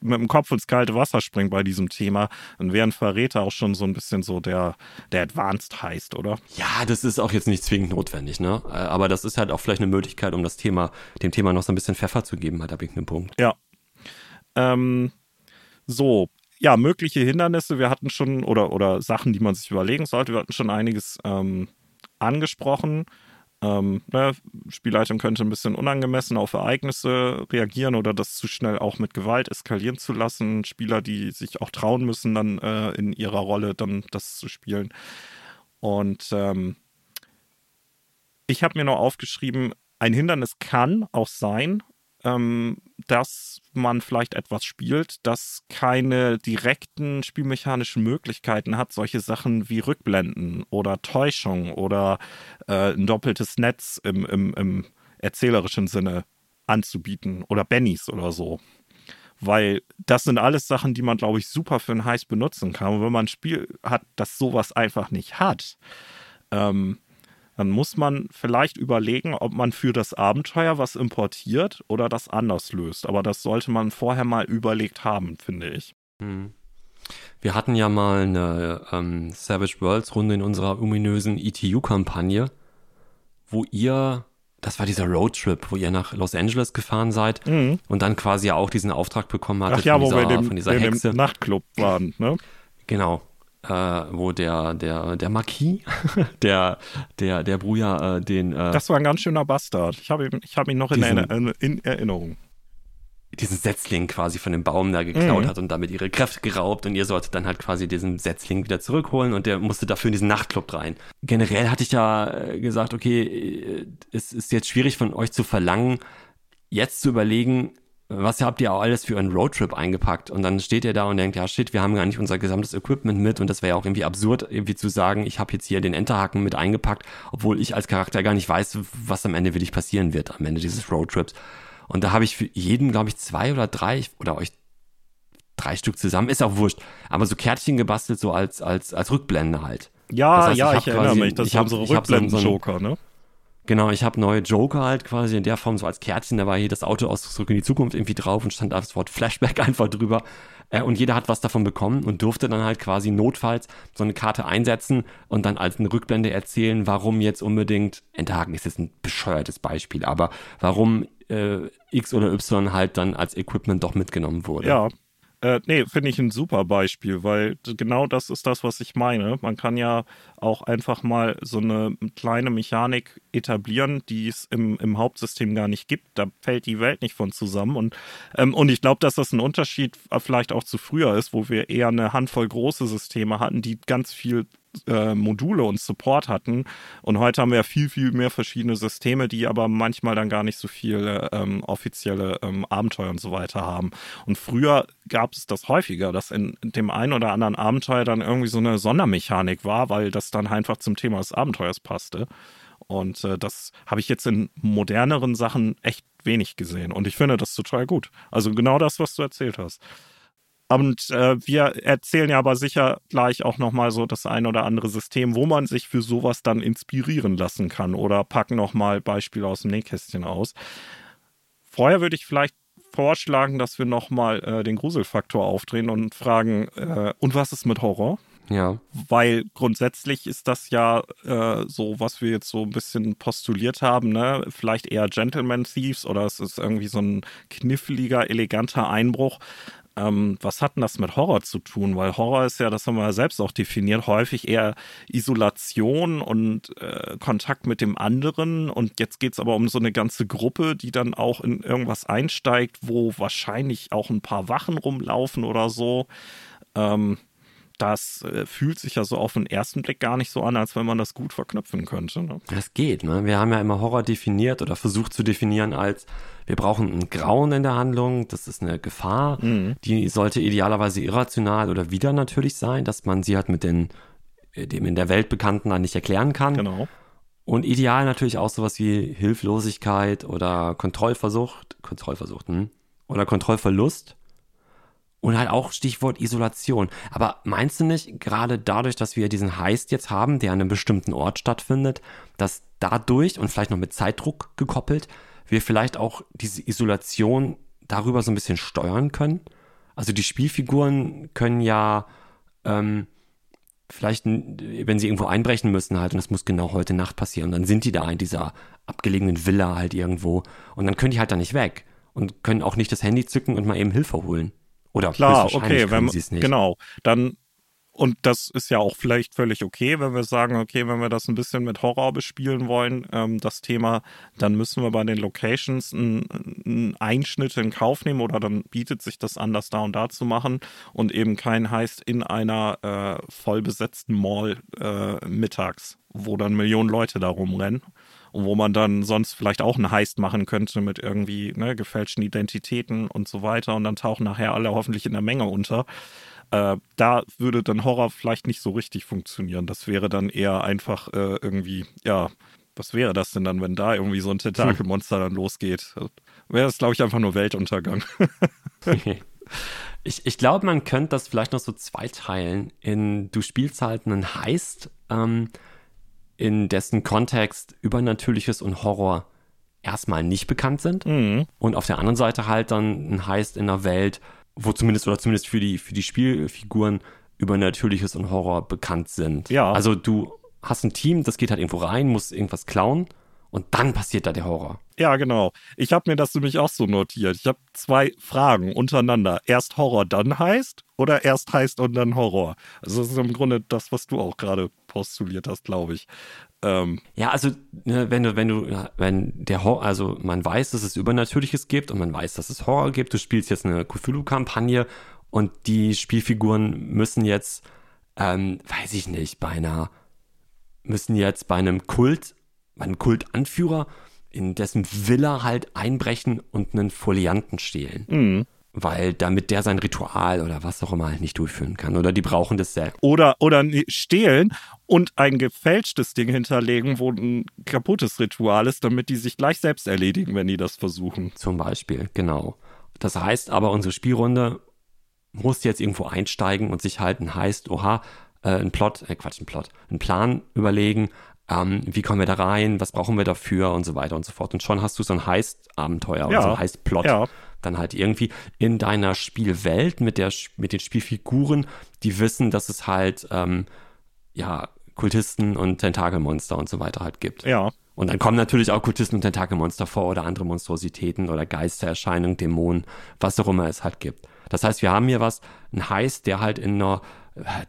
mit dem Kopf ins kalte Wasser springt bei diesem Thema, dann wäre ein Verräter auch schon so ein bisschen so der, der Advanced heißt, oder? Ja, das ist auch jetzt nicht zwingend notwendig, ne? Äh, aber das ist halt auch vielleicht eine Möglichkeit, um das Thema, dem Thema noch so ein bisschen Pfeffer zu geben, halt ab irgendeinem Punkt. Ja. Ähm, so, ja, mögliche Hindernisse, wir hatten schon, oder, oder Sachen, die man sich überlegen sollte, wir hatten schon einiges ähm, angesprochen. Ähm, ne, Spielleitung könnte ein bisschen unangemessen auf Ereignisse reagieren oder das zu schnell auch mit Gewalt eskalieren zu lassen. Spieler, die sich auch trauen müssen, dann äh, in ihrer Rolle dann das zu spielen. Und ähm, ich habe mir noch aufgeschrieben, ein Hindernis kann auch sein, ähm, dass man vielleicht etwas spielt, das keine direkten spielmechanischen Möglichkeiten hat, solche Sachen wie Rückblenden oder Täuschung oder äh, ein doppeltes Netz im, im, im erzählerischen Sinne anzubieten oder Bennys oder so. Weil das sind alles Sachen, die man, glaube ich, super für ein Heiß benutzen kann. Und wenn man ein Spiel hat, das sowas einfach nicht hat, ähm, dann muss man vielleicht überlegen, ob man für das Abenteuer was importiert oder das anders löst. Aber das sollte man vorher mal überlegt haben, finde ich. Hm. Wir hatten ja mal eine ähm, Savage Worlds Runde in unserer ominösen ETU-Kampagne, wo ihr, das war dieser Roadtrip, wo ihr nach Los Angeles gefahren seid mhm. und dann quasi auch diesen Auftrag bekommen hattet Ach ja, von, dieser, wo wir dem, von dieser Hexe. Nachtclub waren, ne? Genau äh, wo der, der, der Marquis, der, der, der Bruja, äh, den. Äh, das war ein ganz schöner Bastard. Ich habe ihn, hab ihn noch in, diesen, in, in Erinnerung diesen Setzling quasi von dem Baum da geklaut mhm. hat und damit ihre Kräfte geraubt und ihr solltet dann halt quasi diesen Setzling wieder zurückholen und der musste dafür in diesen Nachtclub rein. Generell hatte ich ja äh, gesagt, okay, äh, es ist jetzt schwierig von euch zu verlangen, jetzt zu überlegen, was habt ihr auch alles für einen Roadtrip eingepackt? Und dann steht ihr da und denkt, ja shit, wir haben gar nicht unser gesamtes Equipment mit und das wäre ja auch irgendwie absurd, irgendwie zu sagen, ich habe jetzt hier den Enterhaken mit eingepackt, obwohl ich als Charakter gar nicht weiß, was am Ende wirklich passieren wird, am Ende dieses Roadtrips. Und da habe ich für jeden, glaube ich, zwei oder drei oder euch drei Stück zusammen, ist auch wurscht, aber so Kärtchen gebastelt, so als, als, als Rückblende halt. Ja, das heißt, ja, ich, ich erinnere mich, das ich hab, unsere Rückblenden-Joker, so, so ne? Genau, ich habe neue Joker halt quasi in der Form so als Kärtchen, da war hier das Auto aus zurück in die Zukunft irgendwie drauf und stand das Wort Flashback einfach drüber. Äh, und jeder hat was davon bekommen und durfte dann halt quasi notfalls so eine Karte einsetzen und dann als eine Rückblende erzählen, warum jetzt unbedingt, Enthaken ist jetzt ein bescheuertes Beispiel, aber warum äh, X oder Y halt dann als Equipment doch mitgenommen wurde. Ja, äh, nee, finde ich ein super Beispiel, weil genau das ist das, was ich meine. Man kann ja auch einfach mal so eine kleine Mechanik etablieren, die es im, im Hauptsystem gar nicht gibt. Da fällt die Welt nicht von zusammen. Und, ähm, und ich glaube, dass das ein Unterschied vielleicht auch zu früher ist, wo wir eher eine Handvoll große Systeme hatten, die ganz viel äh, Module und Support hatten. Und heute haben wir viel, viel mehr verschiedene Systeme, die aber manchmal dann gar nicht so viele ähm, offizielle ähm, Abenteuer und so weiter haben. Und früher gab es das häufiger, dass in dem einen oder anderen Abenteuer dann irgendwie so eine Sondermechanik war, weil das dann einfach zum Thema des Abenteuers passte. Und äh, das habe ich jetzt in moderneren Sachen echt wenig gesehen. Und ich finde das total gut. Also genau das, was du erzählt hast. Und äh, wir erzählen ja aber sicher gleich auch nochmal so das ein oder andere System, wo man sich für sowas dann inspirieren lassen kann oder packen nochmal Beispiele aus dem Nähkästchen aus. Vorher würde ich vielleicht vorschlagen, dass wir nochmal äh, den Gruselfaktor aufdrehen und fragen, äh, und was ist mit Horror? Ja. Weil grundsätzlich ist das ja äh, so, was wir jetzt so ein bisschen postuliert haben, ne? Vielleicht eher Gentleman Thieves oder es ist irgendwie so ein kniffliger, eleganter Einbruch. Ähm, was hat denn das mit Horror zu tun? Weil Horror ist ja, das haben wir ja selbst auch definiert, häufig eher Isolation und äh, Kontakt mit dem anderen. Und jetzt geht es aber um so eine ganze Gruppe, die dann auch in irgendwas einsteigt, wo wahrscheinlich auch ein paar Wachen rumlaufen oder so. Ähm, das äh, fühlt sich ja so auf den ersten Blick gar nicht so an, als wenn man das gut verknüpfen könnte. Ne? Das geht, ne? Wir haben ja immer Horror definiert oder versucht zu definieren als, wir brauchen ein Grauen in der Handlung, das ist eine Gefahr, mhm. die sollte idealerweise irrational oder wieder natürlich sein, dass man sie halt mit den, äh, dem in der Welt Bekannten dann nicht erklären kann. Genau. Und ideal natürlich auch sowas wie Hilflosigkeit oder Kontrollversucht, Kontrollversucht, hm? oder Kontrollverlust und halt auch Stichwort Isolation. Aber meinst du nicht, gerade dadurch, dass wir diesen Heist jetzt haben, der an einem bestimmten Ort stattfindet, dass dadurch und vielleicht noch mit Zeitdruck gekoppelt, wir vielleicht auch diese Isolation darüber so ein bisschen steuern können? Also die Spielfiguren können ja ähm, vielleicht, wenn sie irgendwo einbrechen müssen halt, und das muss genau heute Nacht passieren, dann sind die da in dieser abgelegenen Villa halt irgendwo und dann können die halt da nicht weg und können auch nicht das Handy zücken und mal eben Hilfe holen. Oder klar, okay, wenn sie es nicht. genau, dann und das ist ja auch vielleicht völlig okay, wenn wir sagen, okay, wenn wir das ein bisschen mit Horror bespielen wollen, ähm, das Thema, dann müssen wir bei den Locations einen Einschnitt in Kauf nehmen oder dann bietet sich das an, das da und da zu machen und eben kein heißt in einer äh, vollbesetzten Mall äh, mittags, wo dann Millionen Leute da rumrennen wo man dann sonst vielleicht auch einen Heist machen könnte mit irgendwie ne, gefälschten Identitäten und so weiter und dann tauchen nachher alle hoffentlich in der Menge unter. Äh, da würde dann Horror vielleicht nicht so richtig funktionieren. Das wäre dann eher einfach äh, irgendwie, ja, was wäre das denn dann, wenn da irgendwie so ein Tentakelmonster dann losgeht? Wäre das, glaube ich, einfach nur Weltuntergang. ich, ich glaube, man könnte das vielleicht noch so zweiteilen in, du spielst halt einen Heist, ähm, in dessen Kontext Übernatürliches und Horror erstmal nicht bekannt sind. Mhm. Und auf der anderen Seite halt dann ein Heist in einer Welt, wo zumindest oder zumindest für die, für die Spielfiguren Übernatürliches und Horror bekannt sind. Ja. Also du hast ein Team, das geht halt irgendwo rein, muss irgendwas klauen und dann passiert da der Horror. Ja, genau. Ich habe mir das nämlich auch so notiert. Ich habe zwei Fragen untereinander. Erst Horror, dann heißt oder erst heißt und dann Horror? Also das ist im Grunde das, was du auch gerade postuliert hast, glaube ich. Ähm. Ja, also ne, wenn du, wenn du, wenn der Horror, also man weiß, dass es Übernatürliches gibt und man weiß, dass es Horror gibt. Du spielst jetzt eine Cthulhu-Kampagne und die Spielfiguren müssen jetzt, ähm, weiß ich nicht, bei einer, müssen jetzt bei einem Kult, bei einem Kultanführer in dessen Villa halt einbrechen und einen Folianten stehlen. Mhm. Weil damit der sein Ritual oder was auch immer halt nicht durchführen kann. Oder die brauchen das selbst. Oder, oder stehlen und ein gefälschtes Ding hinterlegen, wo ein kaputtes Ritual ist, damit die sich gleich selbst erledigen, wenn die das versuchen. Zum Beispiel, genau. Das heißt aber, unsere Spielrunde muss jetzt irgendwo einsteigen und sich halt ein heißt, oha, äh, ein Plot, äh Quatsch, ein Plot, ein Plan überlegen, ähm, wie kommen wir da rein, was brauchen wir dafür und so weiter und so fort. Und schon hast du so ein Heist-Abenteuer ja. oder so ein Heist-Plot. Ja. Dann halt irgendwie in deiner Spielwelt mit, der, mit den Spielfiguren, die wissen, dass es halt, ähm, ja, Kultisten und Tentakelmonster und so weiter halt gibt. Ja. Und dann kommen natürlich auch Kultisten und Tentakelmonster vor oder andere Monstrositäten oder Geistererscheinungen, Dämonen, was auch immer es halt gibt. Das heißt, wir haben hier was, ein Heist, der halt in einer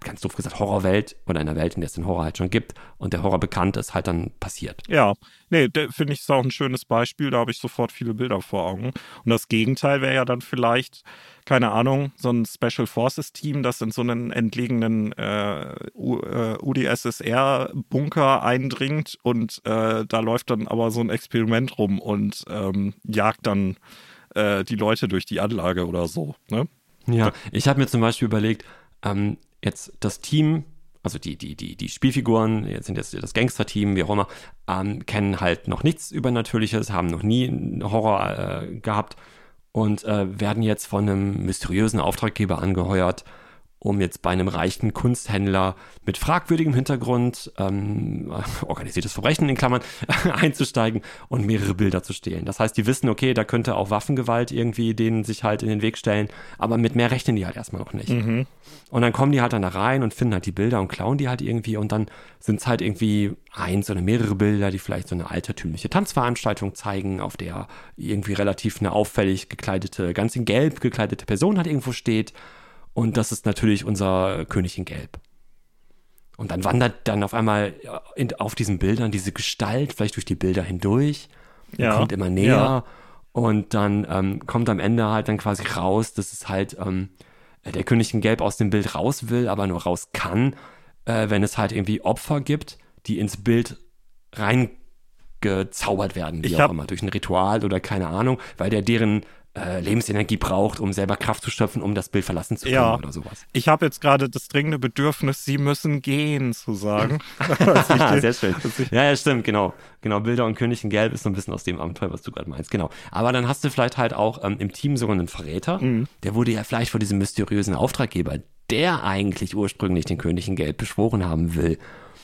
ganz doof gesagt, Horrorwelt oder in einer Welt, in der es den Horror halt schon gibt und der Horror bekannt ist, halt dann passiert. Ja, nee, finde ich ist auch ein schönes Beispiel, da habe ich sofort viele Bilder vor Augen. Und das Gegenteil wäre ja dann vielleicht, keine Ahnung, so ein Special Forces Team, das in so einen entlegenen äh, UdSSR-Bunker äh, eindringt und äh, da läuft dann aber so ein Experiment rum und ähm, jagt dann äh, die Leute durch die Anlage oder so. Ne? Ja, ich habe mir zum Beispiel überlegt, ähm, jetzt das Team, also die, die, die, die Spielfiguren, jetzt sind jetzt das Gangster-Team, wie auch immer, ähm, kennen halt noch nichts Übernatürliches, haben noch nie einen Horror äh, gehabt und äh, werden jetzt von einem mysteriösen Auftraggeber angeheuert, um jetzt bei einem reichen Kunsthändler mit fragwürdigem Hintergrund, ähm, organisiertes Verbrechen in Klammern, einzusteigen und mehrere Bilder zu stehlen. Das heißt, die wissen, okay, da könnte auch Waffengewalt irgendwie denen sich halt in den Weg stellen, aber mit mehr rechnen die halt erstmal noch nicht. Mhm. Und dann kommen die halt dann da rein und finden halt die Bilder und klauen die halt irgendwie und dann sind es halt irgendwie eins oder mehrere Bilder, die vielleicht so eine altertümliche Tanzveranstaltung zeigen, auf der irgendwie relativ eine auffällig gekleidete, ganz in Gelb gekleidete Person halt irgendwo steht und das ist natürlich unser König in Gelb. Und dann wandert dann auf einmal in, auf diesen Bildern diese Gestalt, vielleicht durch die Bilder hindurch, ja. kommt immer näher ja. und dann ähm, kommt am Ende halt dann quasi raus, dass es halt ähm, der König in Gelb aus dem Bild raus will, aber nur raus kann, äh, wenn es halt irgendwie Opfer gibt, die ins Bild reingezaubert werden, wie ich auch immer, durch ein Ritual oder keine Ahnung, weil der deren äh, Lebensenergie braucht, um selber Kraft zu schöpfen, um das Bild verlassen zu können ja. oder sowas. Ich habe jetzt gerade das dringende Bedürfnis, sie müssen gehen, zu sagen. Sehr schön. Ja, ja, stimmt, genau. Genau, Bilder und König in Gelb ist so ein bisschen aus dem Abenteuer, was du gerade meinst. Genau. Aber dann hast du vielleicht halt auch ähm, im Team so einen Verräter. Mhm. Der wurde ja vielleicht vor diesem mysteriösen Auftraggeber, der eigentlich ursprünglich den König in Gelb beschworen haben will.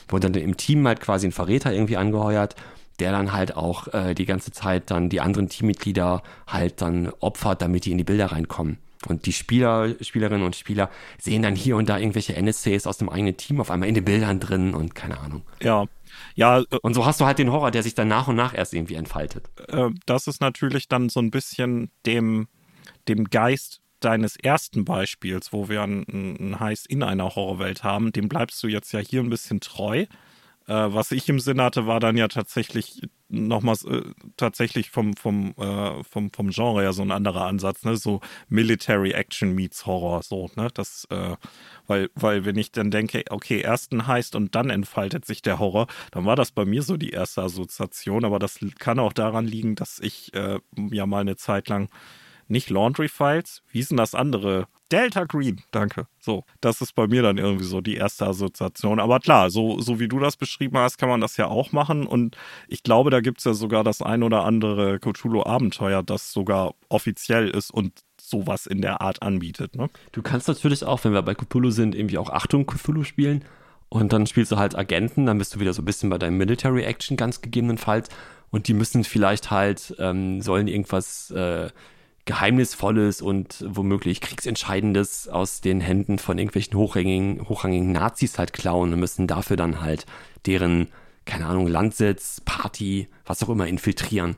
Wurde dann im Team halt quasi ein Verräter irgendwie angeheuert der dann halt auch äh, die ganze Zeit dann die anderen Teammitglieder halt dann opfert, damit die in die Bilder reinkommen. Und die Spieler, Spielerinnen und Spieler sehen dann hier und da irgendwelche NSCs aus dem eigenen Team auf einmal in den Bildern drin und keine Ahnung. Ja. Ja, äh, und so hast du halt den Horror, der sich dann nach und nach erst irgendwie entfaltet. Äh, das ist natürlich dann so ein bisschen dem, dem Geist deines ersten Beispiels, wo wir ein, ein Heist in einer Horrorwelt haben, dem bleibst du jetzt ja hier ein bisschen treu. Äh, was ich im Sinn hatte, war dann ja tatsächlich nochmals äh, tatsächlich vom, vom, äh, vom, vom Genre her so ein anderer Ansatz, ne? So Military Action meets Horror, so, ne? Das, äh, weil, weil wenn ich dann denke, okay, ersten heißt und dann entfaltet sich der Horror, dann war das bei mir so die erste Assoziation, aber das kann auch daran liegen, dass ich äh, ja mal eine Zeit lang nicht Laundry Files, wie ist denn das andere? Delta Green, danke. So, das ist bei mir dann irgendwie so die erste Assoziation. Aber klar, so, so wie du das beschrieben hast, kann man das ja auch machen. Und ich glaube, da gibt es ja sogar das ein oder andere Cthulhu-Abenteuer, das sogar offiziell ist und sowas in der Art anbietet. Ne? Du kannst natürlich auch, wenn wir bei Cthulhu sind, irgendwie auch Achtung Cthulhu spielen. Und dann spielst du halt Agenten, dann bist du wieder so ein bisschen bei deinem Military Action ganz gegebenenfalls. Und die müssen vielleicht halt, ähm, sollen irgendwas äh, Geheimnisvolles und womöglich Kriegsentscheidendes aus den Händen von irgendwelchen hochrangigen, hochrangigen Nazis halt klauen und müssen dafür dann halt deren, keine Ahnung, Landsitz, Party, was auch immer infiltrieren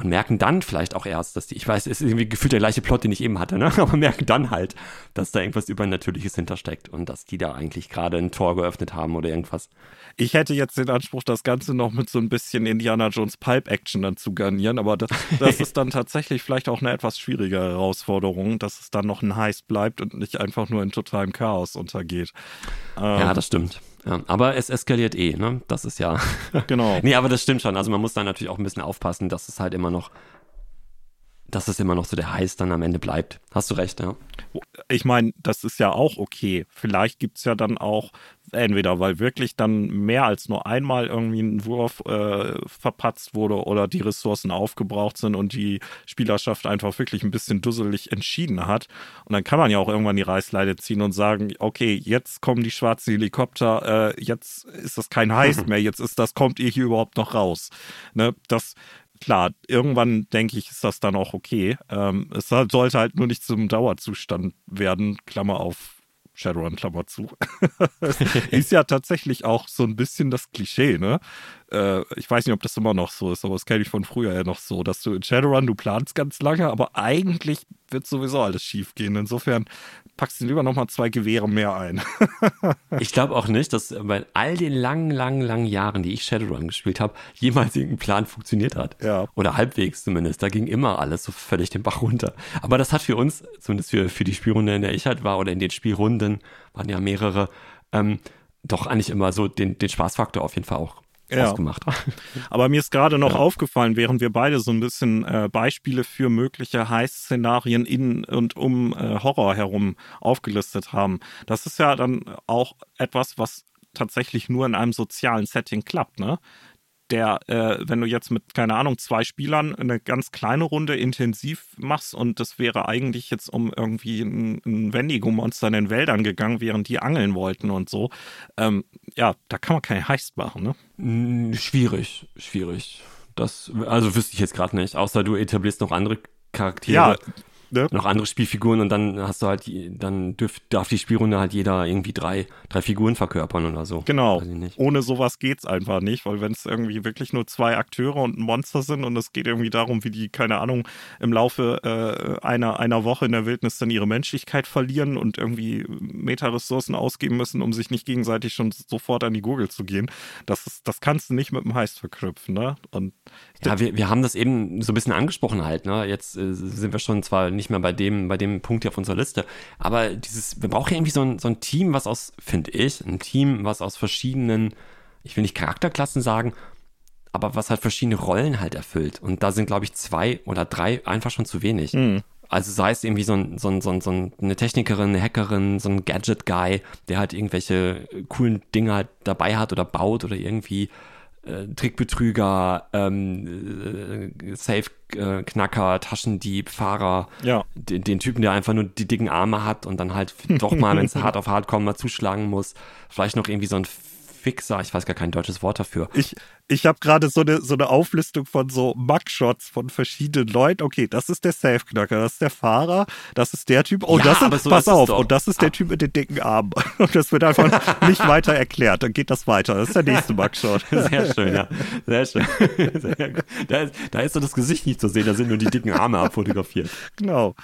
und merken dann vielleicht auch erst, dass die, ich weiß, es ist irgendwie gefühlt der gleiche Plot, den ich eben hatte, ne? aber merken dann halt, dass da irgendwas Übernatürliches hintersteckt und dass die da eigentlich gerade ein Tor geöffnet haben oder irgendwas. Ich hätte jetzt den Anspruch, das Ganze noch mit so ein bisschen Indiana Jones Pipe Action dann zu garnieren, aber das, das ist dann tatsächlich vielleicht auch eine etwas schwierige Herausforderung, dass es dann noch ein Heiß bleibt und nicht einfach nur in totalem Chaos untergeht. Ähm, ja, das stimmt. Ja, aber es eskaliert eh, ne? Das ist ja. Genau. nee, aber das stimmt schon. Also man muss da natürlich auch ein bisschen aufpassen, dass es halt immer noch, dass es immer noch so der Heiß dann am Ende bleibt. Hast du recht, ja. Ich meine, das ist ja auch okay. Vielleicht gibt es ja dann auch entweder weil wirklich dann mehr als nur einmal irgendwie ein Wurf äh, verpatzt wurde oder die Ressourcen aufgebraucht sind und die Spielerschaft einfach wirklich ein bisschen dusselig entschieden hat. Und dann kann man ja auch irgendwann die Reißleine ziehen und sagen, okay, jetzt kommen die schwarzen Helikopter, äh, jetzt ist das kein Heist mehr, jetzt ist das, kommt ihr hier überhaupt noch raus? Ne, das klar, irgendwann denke ich, ist das dann auch okay. Ähm, es sollte halt nur nicht zum Dauerzustand werden, Klammer auf Shadowrun, Klammer zu. ist ja tatsächlich auch so ein bisschen das Klischee, ne? Äh, ich weiß nicht, ob das immer noch so ist, aber das kenne ich von früher ja noch so, dass du in Shadowrun, du planst ganz lange, aber eigentlich wird sowieso alles schief gehen. Insofern packst du lieber nochmal zwei Gewehre mehr ein. ich glaube auch nicht, dass bei all den langen, langen, langen Jahren, die ich Shadowrun gespielt habe, jemals irgendein Plan funktioniert hat. Ja. Oder halbwegs zumindest. Da ging immer alles so völlig den Bach runter. Aber das hat für uns, zumindest für, für die Spielrunde, in der ich halt war, oder in den Spielrunden, waren ja mehrere, ähm, doch eigentlich immer so den, den Spaßfaktor auf jeden Fall auch ja. ausgemacht. Aber mir ist gerade noch ja. aufgefallen, während wir beide so ein bisschen äh, Beispiele für mögliche Heiß-Szenarien in und um äh, Horror herum aufgelistet haben. Das ist ja dann auch etwas, was tatsächlich nur in einem sozialen Setting klappt, ne? Der, äh, wenn du jetzt mit, keine Ahnung, zwei Spielern eine ganz kleine Runde intensiv machst und das wäre eigentlich jetzt um irgendwie ein, ein Wendigo-Monster in den Wäldern gegangen, während die angeln wollten und so, ähm, ja, da kann man kein Heist machen, ne? Hm, schwierig, schwierig. Das, also wüsste ich jetzt gerade nicht, außer du etablierst noch andere Charaktere. Ja, ne? noch andere Spielfiguren und dann hast du halt, dann dürf, darf die Spielrunde halt jeder irgendwie drei, drei Figuren verkörpern oder so. Genau. Ohne sowas geht's einfach nicht, weil wenn es irgendwie wirklich nur zwei Akteure und ein Monster sind und es geht irgendwie darum, wie die, keine Ahnung, im Laufe äh, einer, einer Woche in der Wildnis dann ihre Menschlichkeit verlieren und irgendwie Meta-Ressourcen ausgeben müssen, um sich nicht gegenseitig schon sofort an die Gurgel zu gehen, das, ist, das kannst du nicht mit dem Heist verknüpfen, ne? Und ja, wir, wir haben das eben so ein bisschen angesprochen halt, ne? Jetzt äh, sind wir schon zwar nicht mehr bei dem, bei dem Punkt hier auf unserer Liste. Aber dieses, wir brauchen ja irgendwie so ein, so ein Team, was aus, finde ich, ein Team, was aus verschiedenen, ich will nicht Charakterklassen sagen, aber was halt verschiedene Rollen halt erfüllt. Und da sind, glaube ich, zwei oder drei einfach schon zu wenig. Mhm. Also sei es irgendwie so, ein, so, ein, so, ein, so eine Technikerin, eine Hackerin, so ein Gadget-Guy, der halt irgendwelche coolen Dinge halt dabei hat oder baut oder irgendwie Trickbetrüger, ähm, äh, Safe-Knacker, Taschendieb, Fahrer, ja. den, den, Typen, der einfach nur die dicken Arme hat und dann halt doch mal, wenn es hart auf hart kommt, mal zuschlagen muss. Vielleicht noch irgendwie so ein Fixer, ich weiß gar kein deutsches Wort dafür. Ich, ich habe gerade so eine, so eine Auflistung von so Mugshots von verschiedenen Leuten. Okay, das ist der Safe-Knacker, das ist der Fahrer, das ist der Typ. Oh, ja, das ist, so pass auf, und das ist der ah. Typ mit den dicken Armen. Und das wird einfach nicht weiter erklärt. Dann geht das weiter. Das ist der nächste Mugshot. Sehr schön, ja. Sehr schön. Sehr da, ist, da ist so das Gesicht nicht zu sehen, da sind nur die dicken Arme abfotografiert. Genau.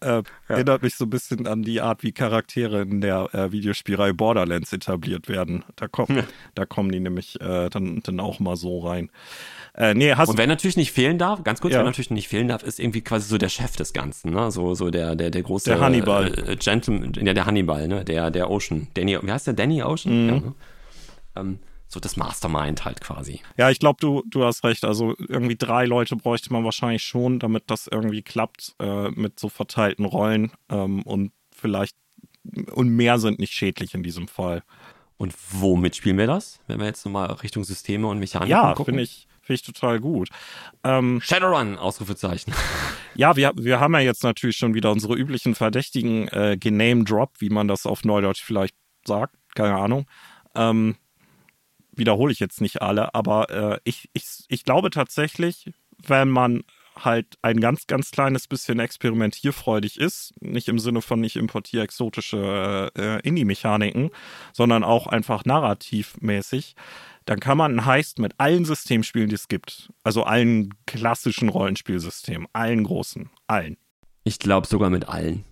Äh, ja. Erinnert mich so ein bisschen an die Art, wie Charaktere in der äh, Videospielreihe Borderlands etabliert werden. Da, komm, ja. da kommen die nämlich äh, dann, dann auch mal so rein. Äh, nee, hast Und wer natürlich nicht fehlen darf, ganz kurz, ja. wer natürlich nicht fehlen darf, ist irgendwie quasi so der Chef des Ganzen, ne? So, so der, der, der große der Hannibal. Äh, Gentleman, ja, der Hannibal, ne? Der, der Ocean. Danny, wie heißt der? Danny Ocean? Mhm. Ja, ne? ähm, so das Mastermind halt quasi. Ja, ich glaube, du, du hast recht. Also irgendwie drei Leute bräuchte man wahrscheinlich schon, damit das irgendwie klappt äh, mit so verteilten Rollen ähm, und vielleicht und mehr sind nicht schädlich in diesem Fall. Und womit spielen wir das, wenn wir jetzt nochmal Richtung Systeme und Mechanik ja, gucken? Ja, finde ich, finde ich total gut. Ähm, Shadowrun, Ausrufezeichen. Ja, wir, wir haben ja jetzt natürlich schon wieder unsere üblichen Verdächtigen äh, gename Drop, wie man das auf Neudeutsch vielleicht sagt, keine Ahnung. Ähm, wiederhole ich jetzt nicht alle, aber äh, ich, ich, ich glaube tatsächlich, wenn man halt ein ganz, ganz kleines bisschen experimentierfreudig ist, nicht im Sinne von ich importiere exotische äh, Indie-Mechaniken, sondern auch einfach narrativmäßig, dann kann man ein Heist mit allen Systemspielen, die es gibt, also allen klassischen Rollenspielsystemen, allen großen, allen. Ich glaube sogar mit allen.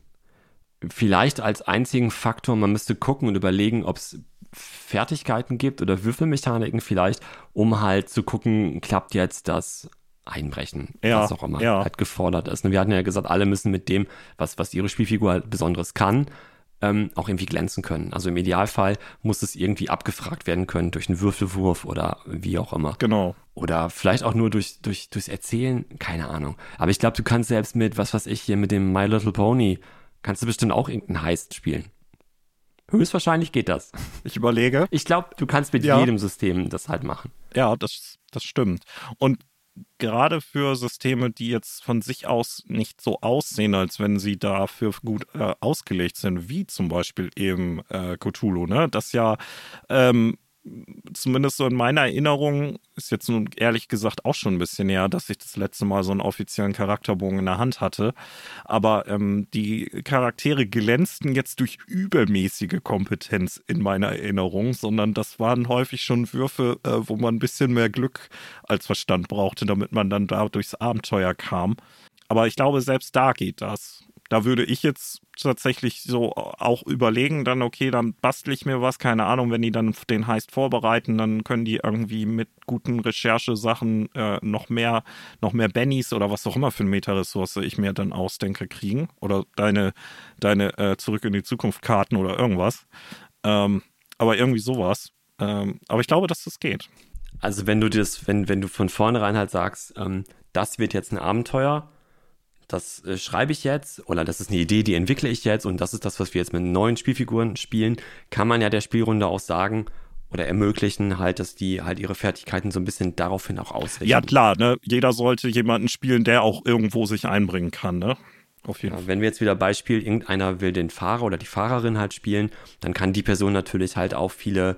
Vielleicht als einzigen Faktor, man müsste gucken und überlegen, ob es Fertigkeiten gibt oder Würfelmechaniken vielleicht, um halt zu gucken, klappt jetzt das Einbrechen, ja, was auch immer ja. halt gefordert ist. Und wir hatten ja gesagt, alle müssen mit dem, was, was ihre Spielfigur halt Besonderes kann, ähm, auch irgendwie glänzen können. Also im Idealfall muss es irgendwie abgefragt werden können durch einen Würfelwurf oder wie auch immer. Genau. Oder vielleicht auch nur durch, durch, durchs Erzählen, keine Ahnung. Aber ich glaube, du kannst selbst mit, was weiß ich, hier mit dem My Little Pony, kannst du bestimmt auch irgendeinen Heist spielen. Höchstwahrscheinlich geht das. Ich überlege. Ich glaube, du kannst mit ja. jedem System das halt machen. Ja, das, das stimmt. Und gerade für Systeme, die jetzt von sich aus nicht so aussehen, als wenn sie dafür gut äh, ausgelegt sind, wie zum Beispiel eben äh, Cthulhu, ne? Das ja ähm, zumindest so in meiner Erinnerung, ist jetzt nun ehrlich gesagt auch schon ein bisschen näher, dass ich das letzte Mal so einen offiziellen Charakterbogen in der Hand hatte. Aber ähm, die Charaktere glänzten jetzt durch übermäßige Kompetenz in meiner Erinnerung, sondern das waren häufig schon Würfe, äh, wo man ein bisschen mehr Glück als Verstand brauchte, damit man dann da durchs Abenteuer kam. Aber ich glaube, selbst da geht das da würde ich jetzt tatsächlich so auch überlegen, dann, okay, dann bastle ich mir was, keine Ahnung, wenn die dann den Heist vorbereiten, dann können die irgendwie mit guten Recherchesachen äh, noch mehr, noch mehr Bennys oder was auch immer für eine Meta-Ressource ich mir dann ausdenke, kriegen. Oder deine, deine äh, Zurück in die Zukunft Karten oder irgendwas. Ähm, aber irgendwie sowas. Ähm, aber ich glaube, dass das geht. Also wenn du das, wenn, wenn du von vornherein halt sagst, ähm, das wird jetzt ein Abenteuer, das äh, schreibe ich jetzt oder das ist eine Idee, die entwickle ich jetzt und das ist das, was wir jetzt mit neuen Spielfiguren spielen, kann man ja der Spielrunde auch sagen, oder ermöglichen halt, dass die halt ihre Fertigkeiten so ein bisschen daraufhin auch ausrichten. Ja, klar, ne? Jeder sollte jemanden spielen, der auch irgendwo sich einbringen kann, ne? Auf jeden ja, Fall. Wenn wir jetzt wieder Beispiel, irgendeiner will den Fahrer oder die Fahrerin halt spielen, dann kann die Person natürlich halt auch viele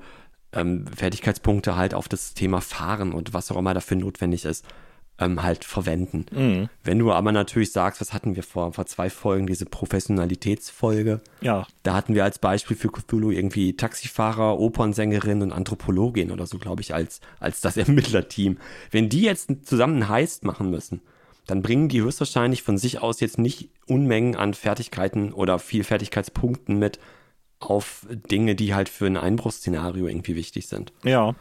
ähm, Fertigkeitspunkte halt auf das Thema Fahren und was auch immer dafür notwendig ist, ähm, halt verwenden. Mhm. Wenn du aber natürlich sagst, was hatten wir vor, vor zwei Folgen, diese Professionalitätsfolge. Ja. Da hatten wir als Beispiel für Cthulhu irgendwie Taxifahrer, Opernsängerin und Anthropologin oder so, glaube ich, als, als das Ermittlerteam. Wenn die jetzt zusammen einen Heist machen müssen, dann bringen die höchstwahrscheinlich von sich aus jetzt nicht Unmengen an Fertigkeiten oder viel Fertigkeitspunkten mit auf Dinge, die halt für ein Einbruchsszenario irgendwie wichtig sind. Ja.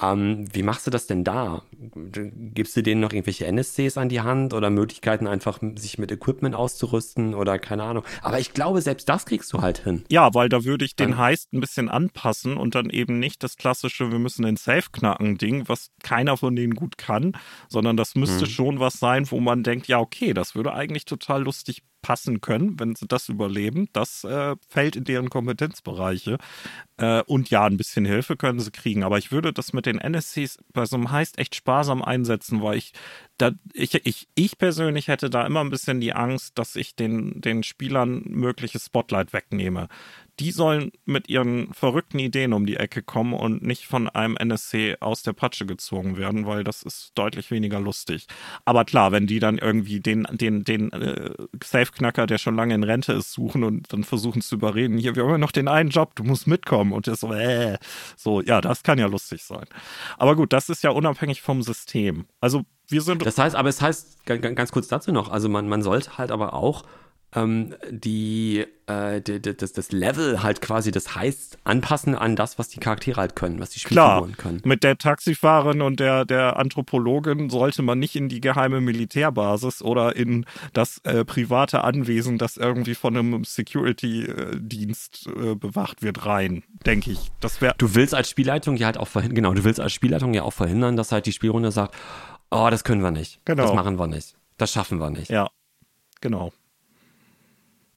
Ähm, wie machst du das denn da? Gibst du denen noch irgendwelche NSCs an die Hand oder Möglichkeiten, einfach sich mit Equipment auszurüsten oder keine Ahnung? Aber ich glaube, selbst das kriegst du halt hin. Ja, weil da würde ich den Heist ein bisschen anpassen und dann eben nicht das klassische, wir müssen den Safe knacken Ding, was keiner von denen gut kann, sondern das müsste hm. schon was sein, wo man denkt, ja, okay, das würde eigentlich total lustig passen können, wenn sie das überleben. Das äh, fällt in deren Kompetenzbereiche. Äh, und ja, ein bisschen Hilfe können sie kriegen. Aber ich würde das mit den NSCs bei so einem Heist echt sparsam einsetzen, weil ich, da, ich, ich, ich persönlich hätte da immer ein bisschen die Angst, dass ich den, den Spielern mögliches Spotlight wegnehme die sollen mit ihren verrückten Ideen um die Ecke kommen und nicht von einem NSC aus der Patsche gezogen werden, weil das ist deutlich weniger lustig. Aber klar, wenn die dann irgendwie den, den, den äh, Safe-Knacker, der schon lange in Rente ist, suchen und dann versuchen zu überreden, hier, wir haben ja noch den einen Job, du musst mitkommen und der so, äh, so, ja, das kann ja lustig sein. Aber gut, das ist ja unabhängig vom System. Also wir sind. Das heißt, aber es heißt, ganz kurz dazu noch, also man, man sollte halt aber auch ähm, die, äh, die, die, das, das Level halt quasi, das heißt, anpassen an das, was die Charaktere halt können, was die Spielfiguren können. Mit der Taxifahrerin und der, der Anthropologin sollte man nicht in die geheime Militärbasis oder in das äh, private Anwesen, das irgendwie von einem Security-Dienst äh, bewacht wird, rein, denke ich. Das wäre. Du willst als Spielleitung ja halt auch verhindern, genau, du willst als Spielleitung ja auch verhindern, dass halt die Spielrunde sagt, oh, das können wir nicht. Genau. Das machen wir nicht. Das schaffen wir nicht. Ja, genau.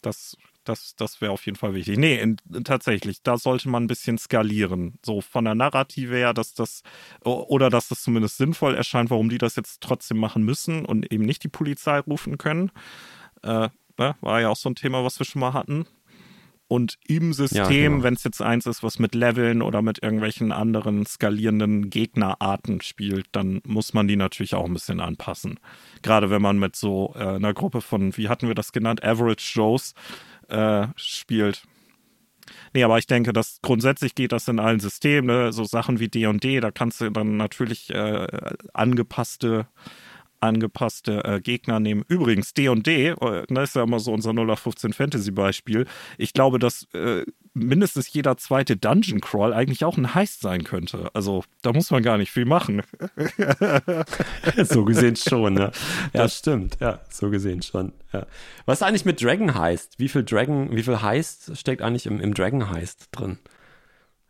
Das, das, das wäre auf jeden Fall wichtig. Nee, in, tatsächlich, da sollte man ein bisschen skalieren. So von der Narrative her, dass das, oder dass das zumindest sinnvoll erscheint, warum die das jetzt trotzdem machen müssen und eben nicht die Polizei rufen können. Äh, ne, war ja auch so ein Thema, was wir schon mal hatten. Und im System, ja, genau. wenn es jetzt eins ist, was mit Leveln oder mit irgendwelchen anderen skalierenden Gegnerarten spielt, dann muss man die natürlich auch ein bisschen anpassen. Gerade wenn man mit so äh, einer Gruppe von, wie hatten wir das genannt, Average Joes äh, spielt. Nee, aber ich denke, dass grundsätzlich geht das in allen Systemen, ne? so Sachen wie D&D, da kannst du dann natürlich äh, angepasste angepasste äh, Gegner nehmen. Übrigens, D&D, äh, das ne, ist ja immer so unser 0815 Fantasy-Beispiel. Ich glaube, dass äh, mindestens jeder zweite Dungeon Crawl eigentlich auch ein Heist sein könnte. Also da muss man gar nicht viel machen. so gesehen schon, ne? Ja, das stimmt. Ja, so gesehen schon. Ja. Was eigentlich mit Dragon heißt? Wie viel Dragon, wie viel Heist steckt eigentlich im, im Dragon Heist drin?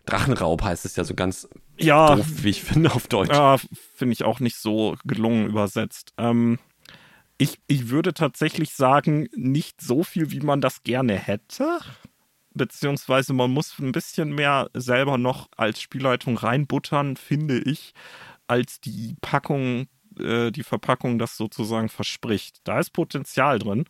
Drachenraub heißt es ja so ganz ja, doof, wie ich finde, auf Deutsch. Ja, finde ich auch nicht so gelungen übersetzt. Ähm, ich, ich würde tatsächlich sagen, nicht so viel, wie man das gerne hätte. Beziehungsweise man muss ein bisschen mehr selber noch als Spielleitung reinbuttern, finde ich, als die Packung, äh, die Verpackung das sozusagen verspricht. Da ist Potenzial drin.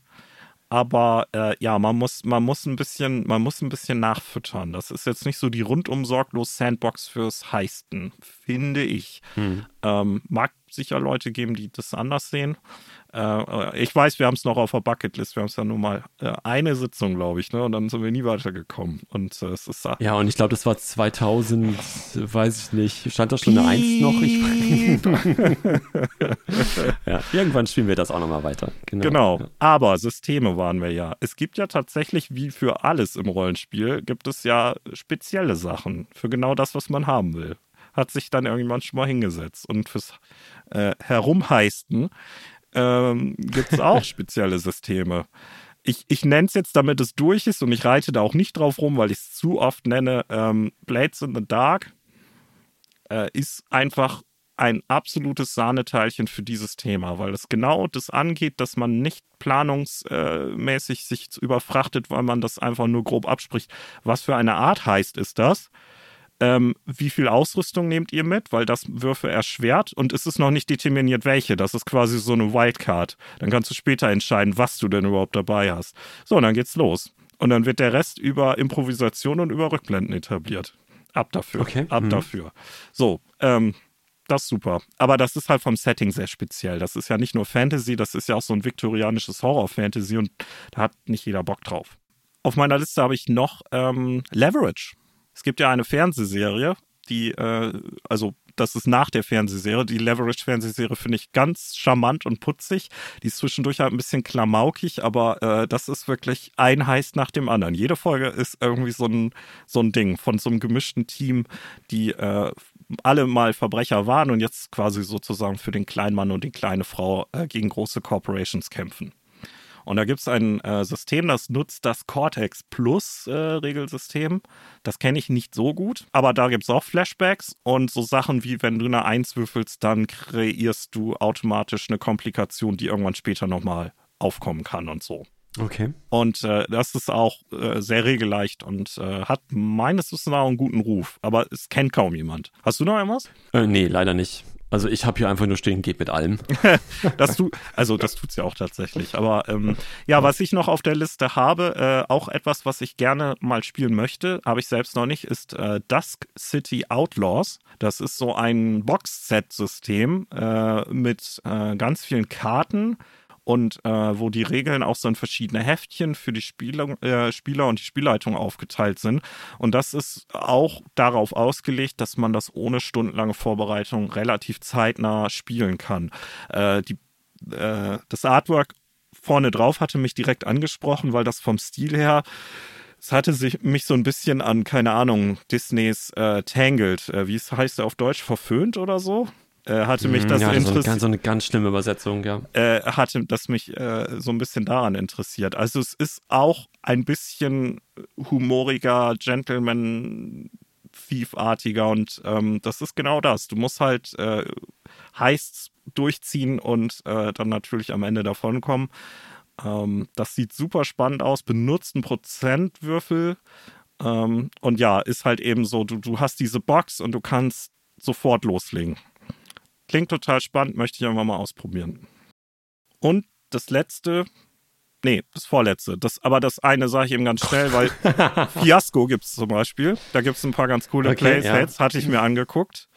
Aber äh, ja, man muss, man muss ein bisschen, man muss ein bisschen nachfüttern. Das ist jetzt nicht so die rundum sorglos Sandbox fürs Heisten, finde ich. Hm. Ähm, mag sicher Leute geben, die das anders sehen. Äh, ich weiß, wir haben es noch auf der Bucketlist. Wir haben es ja nur mal äh, eine Sitzung, glaube ich, ne? Und dann sind wir nie weitergekommen. Und äh, es ist ja und ich glaube, das war 2000, weiß ich nicht. Stand da schon eine Eins noch? Ich, ja, irgendwann spielen wir das auch nochmal weiter. Genau. genau. Aber Systeme waren wir ja. Es gibt ja tatsächlich, wie für alles im Rollenspiel, gibt es ja spezielle Sachen für genau das, was man haben will hat sich dann irgendwann schon mal hingesetzt. Und fürs äh, Herumheisten ähm, gibt es auch spezielle Systeme. Ich, ich nenne es jetzt, damit es durch ist und ich reite da auch nicht drauf rum, weil ich es zu oft nenne. Ähm, Blades in the Dark äh, ist einfach ein absolutes Sahneteilchen für dieses Thema, weil es genau das angeht, dass man nicht planungsmäßig sich überfrachtet, weil man das einfach nur grob abspricht. Was für eine Art heißt ist das? Ähm, wie viel Ausrüstung nehmt ihr mit, weil das Würfe erschwert und es ist noch nicht determiniert, welche. Das ist quasi so eine Wildcard. Dann kannst du später entscheiden, was du denn überhaupt dabei hast. So, und dann geht's los. Und dann wird der Rest über Improvisation und über Rückblenden etabliert. Ab dafür. Okay. Ab Mhm. dafür. So, ähm, das ist super. Aber das ist halt vom Setting sehr speziell. Das ist ja nicht nur Fantasy, das ist ja auch so ein viktorianisches Horror-Fantasy und da hat nicht jeder Bock drauf. Auf meiner Liste habe ich noch ähm, Leverage. Es gibt ja eine Fernsehserie, die, äh, also das ist nach der Fernsehserie. Die Leverage-Fernsehserie finde ich ganz charmant und putzig. Die ist zwischendurch halt ein bisschen klamaukig, aber äh, das ist wirklich ein Heist nach dem anderen. Jede Folge ist irgendwie so ein, so ein Ding von so einem gemischten Team, die äh, alle mal Verbrecher waren und jetzt quasi sozusagen für den kleinen Mann und die kleine Frau äh, gegen große Corporations kämpfen. Und da gibt es ein äh, System, das nutzt das Cortex Plus äh, Regelsystem. Das kenne ich nicht so gut, aber da gibt es auch Flashbacks und so Sachen wie, wenn du eine Eins würfelst, dann kreierst du automatisch eine Komplikation, die irgendwann später nochmal aufkommen kann und so. Okay. Und äh, das ist auch äh, sehr regelleicht und äh, hat meines Wissens auch einen guten Ruf, aber es kennt kaum jemand. Hast du noch irgendwas? Äh, nee, leider nicht. Also ich habe hier einfach nur stehen, geht mit allem. Das tu, also das tut's ja auch tatsächlich. Aber ähm, ja, was ich noch auf der Liste habe, äh, auch etwas, was ich gerne mal spielen möchte, habe ich selbst noch nicht, ist äh, Dusk City Outlaws. Das ist so ein Box-Set-System äh, mit äh, ganz vielen Karten und äh, wo die Regeln auch so in verschiedene Heftchen für die Spieler, äh, Spieler und die Spielleitung aufgeteilt sind. Und das ist auch darauf ausgelegt, dass man das ohne stundenlange Vorbereitung relativ zeitnah spielen kann. Äh, die, äh, das Artwork vorne drauf hatte mich direkt angesprochen, weil das vom Stil her es hatte sich mich so ein bisschen an, keine Ahnung, Disneys äh, Tangled, äh, wie es heißt auf Deutsch, verföhnt oder so. Äh, hatte mich das ja, das ist so eine, interessiert so eine ganz schlimme Übersetzung, ja. äh, hatte das mich äh, so ein bisschen daran interessiert. Also es ist auch ein bisschen humoriger Gentleman Thief-artiger und ähm, das ist genau das. Du musst halt äh, Heists durchziehen und äh, dann natürlich am Ende davonkommen. Ähm, das sieht super spannend aus, benutzt einen Prozentwürfel ähm, und ja, ist halt eben so, du, du hast diese Box und du kannst sofort loslegen. Klingt total spannend, möchte ich einfach mal ausprobieren. Und das letzte, nee, das vorletzte, das, aber das eine sage ich eben ganz schnell, weil Fiasco gibt es zum Beispiel. Da gibt es ein paar ganz coole Okay, Playsets, hatte ich mir angeguckt.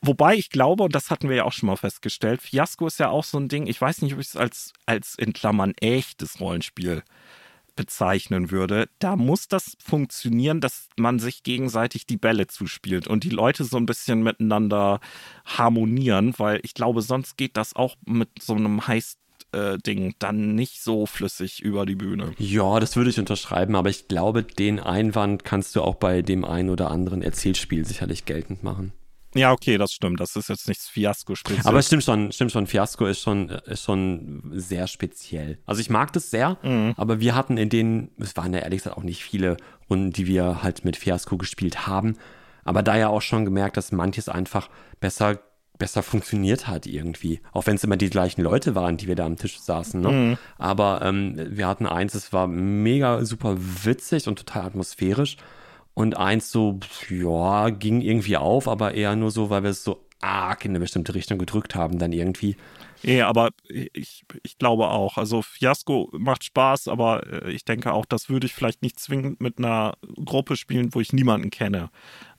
Wobei ich glaube, und das hatten wir ja auch schon mal festgestellt, Fiasco ist ja auch so ein Ding, ich weiß nicht, ob ich es als, als in Klammern echtes Rollenspiel bezeichnen würde, da muss das funktionieren, dass man sich gegenseitig die Bälle zuspielt und die Leute so ein bisschen miteinander harmonieren, weil ich glaube, sonst geht das auch mit so einem heiß Ding dann nicht so flüssig über die Bühne. Ja, das würde ich unterschreiben, aber ich glaube, den Einwand kannst du auch bei dem ein oder anderen Erzählspiel sicherlich geltend machen. Ja, okay, das stimmt. Das ist jetzt nichts Fiasko-speziell. Aber es stimmt schon, stimmt schon, Fiasco ist schon, ist schon sehr speziell. Also ich mag das sehr, Mhm. aber wir hatten in denen, es waren ja ehrlich gesagt auch nicht viele Runden, die wir halt mit Fiasco gespielt haben, aber da ja auch schon gemerkt, dass manches einfach besser besser funktioniert hat irgendwie. Auch wenn es immer die gleichen Leute waren, die wir da am Tisch saßen. Ne? Mhm. Aber ähm, wir hatten eins, es war mega super witzig und total atmosphärisch. Und eins so, ja, ging irgendwie auf, aber eher nur so, weil wir es so arg in eine bestimmte Richtung gedrückt haben, dann irgendwie. Ja, aber ich, ich glaube auch. Also Fiasco macht Spaß, aber äh, ich denke auch, das würde ich vielleicht nicht zwingend mit einer Gruppe spielen, wo ich niemanden kenne.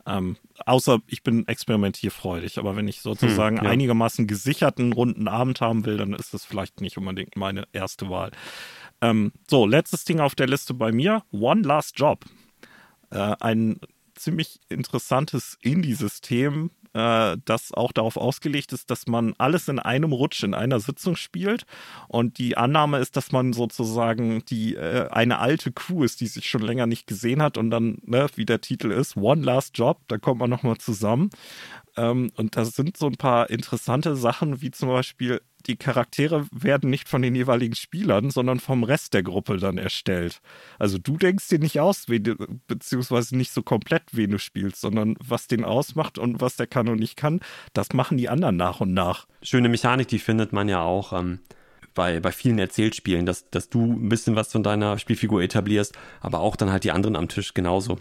Ähm, außer ich bin experimentierfreudig. Aber wenn ich sozusagen Hm, ja. einigermaßen gesicherten runden Abend haben will, dann ist das vielleicht nicht unbedingt meine erste Wahl. Ähm, so, letztes Ding auf der Liste bei mir: One Last Job. Äh, ein ziemlich interessantes Indie-System, äh, das auch darauf ausgelegt ist, dass man alles in einem Rutsch in einer Sitzung spielt. Und die Annahme ist, dass man sozusagen die äh, eine alte Crew ist, die sich schon länger nicht gesehen hat und dann, ne, wie der Titel ist, One Last Job, da kommt man nochmal zusammen. Ähm, und da sind so ein paar interessante Sachen, wie zum Beispiel die Charaktere werden nicht von den jeweiligen Spielern, sondern vom Rest der Gruppe dann erstellt. Also du denkst dir nicht aus, du, beziehungsweise nicht so komplett, wen du spielst, sondern was den ausmacht und was der kann und nicht kann, das machen die anderen nach und nach. Schöne Mechanik, die findet man ja auch ähm, bei, bei vielen Erzählspielen, dass, dass du ein bisschen was von deiner Spielfigur etablierst, aber auch dann halt die anderen am Tisch genauso.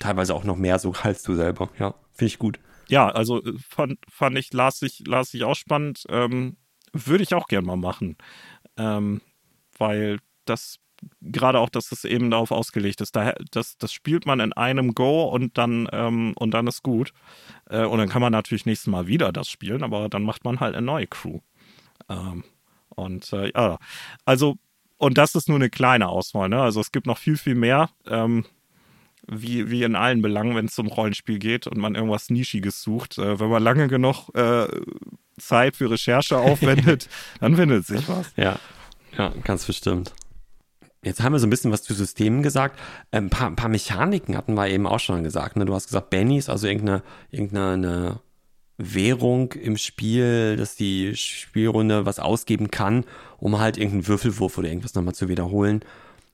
teilweise auch noch mehr so als du selber. Ja, finde ich gut. Ja, also äh, fand, fand ich, las ich, las ich auch spannend. Ähm, Würde ich auch gern mal machen. Ähm, weil das gerade auch, dass es eben darauf ausgelegt ist. Da, das, das spielt man in einem Go und dann, ähm, und dann ist gut. Äh, und dann kann man natürlich nächstes Mal wieder das spielen, aber dann macht man halt eine neue Crew. Ähm, und äh, ja, also, und das ist nur eine kleine Auswahl, ne? Also es gibt noch viel, viel mehr. Ähm, wie, wie in allen Belangen, wenn es um Rollenspiel geht und man irgendwas Nischiges sucht. Äh, wenn man lange genug äh, Zeit für Recherche aufwendet, dann findet sich was. Ja, ja, ganz bestimmt. Jetzt haben wir so ein bisschen was zu Systemen gesagt. Ein ähm, paar, ein paar Mechaniken hatten wir eben auch schon gesagt. Ne? Du hast gesagt, Bennies, also irgendeine, irgendeine Währung im Spiel, dass die Spielrunde was ausgeben kann, um halt irgendeinen Würfelwurf oder irgendwas nochmal zu wiederholen.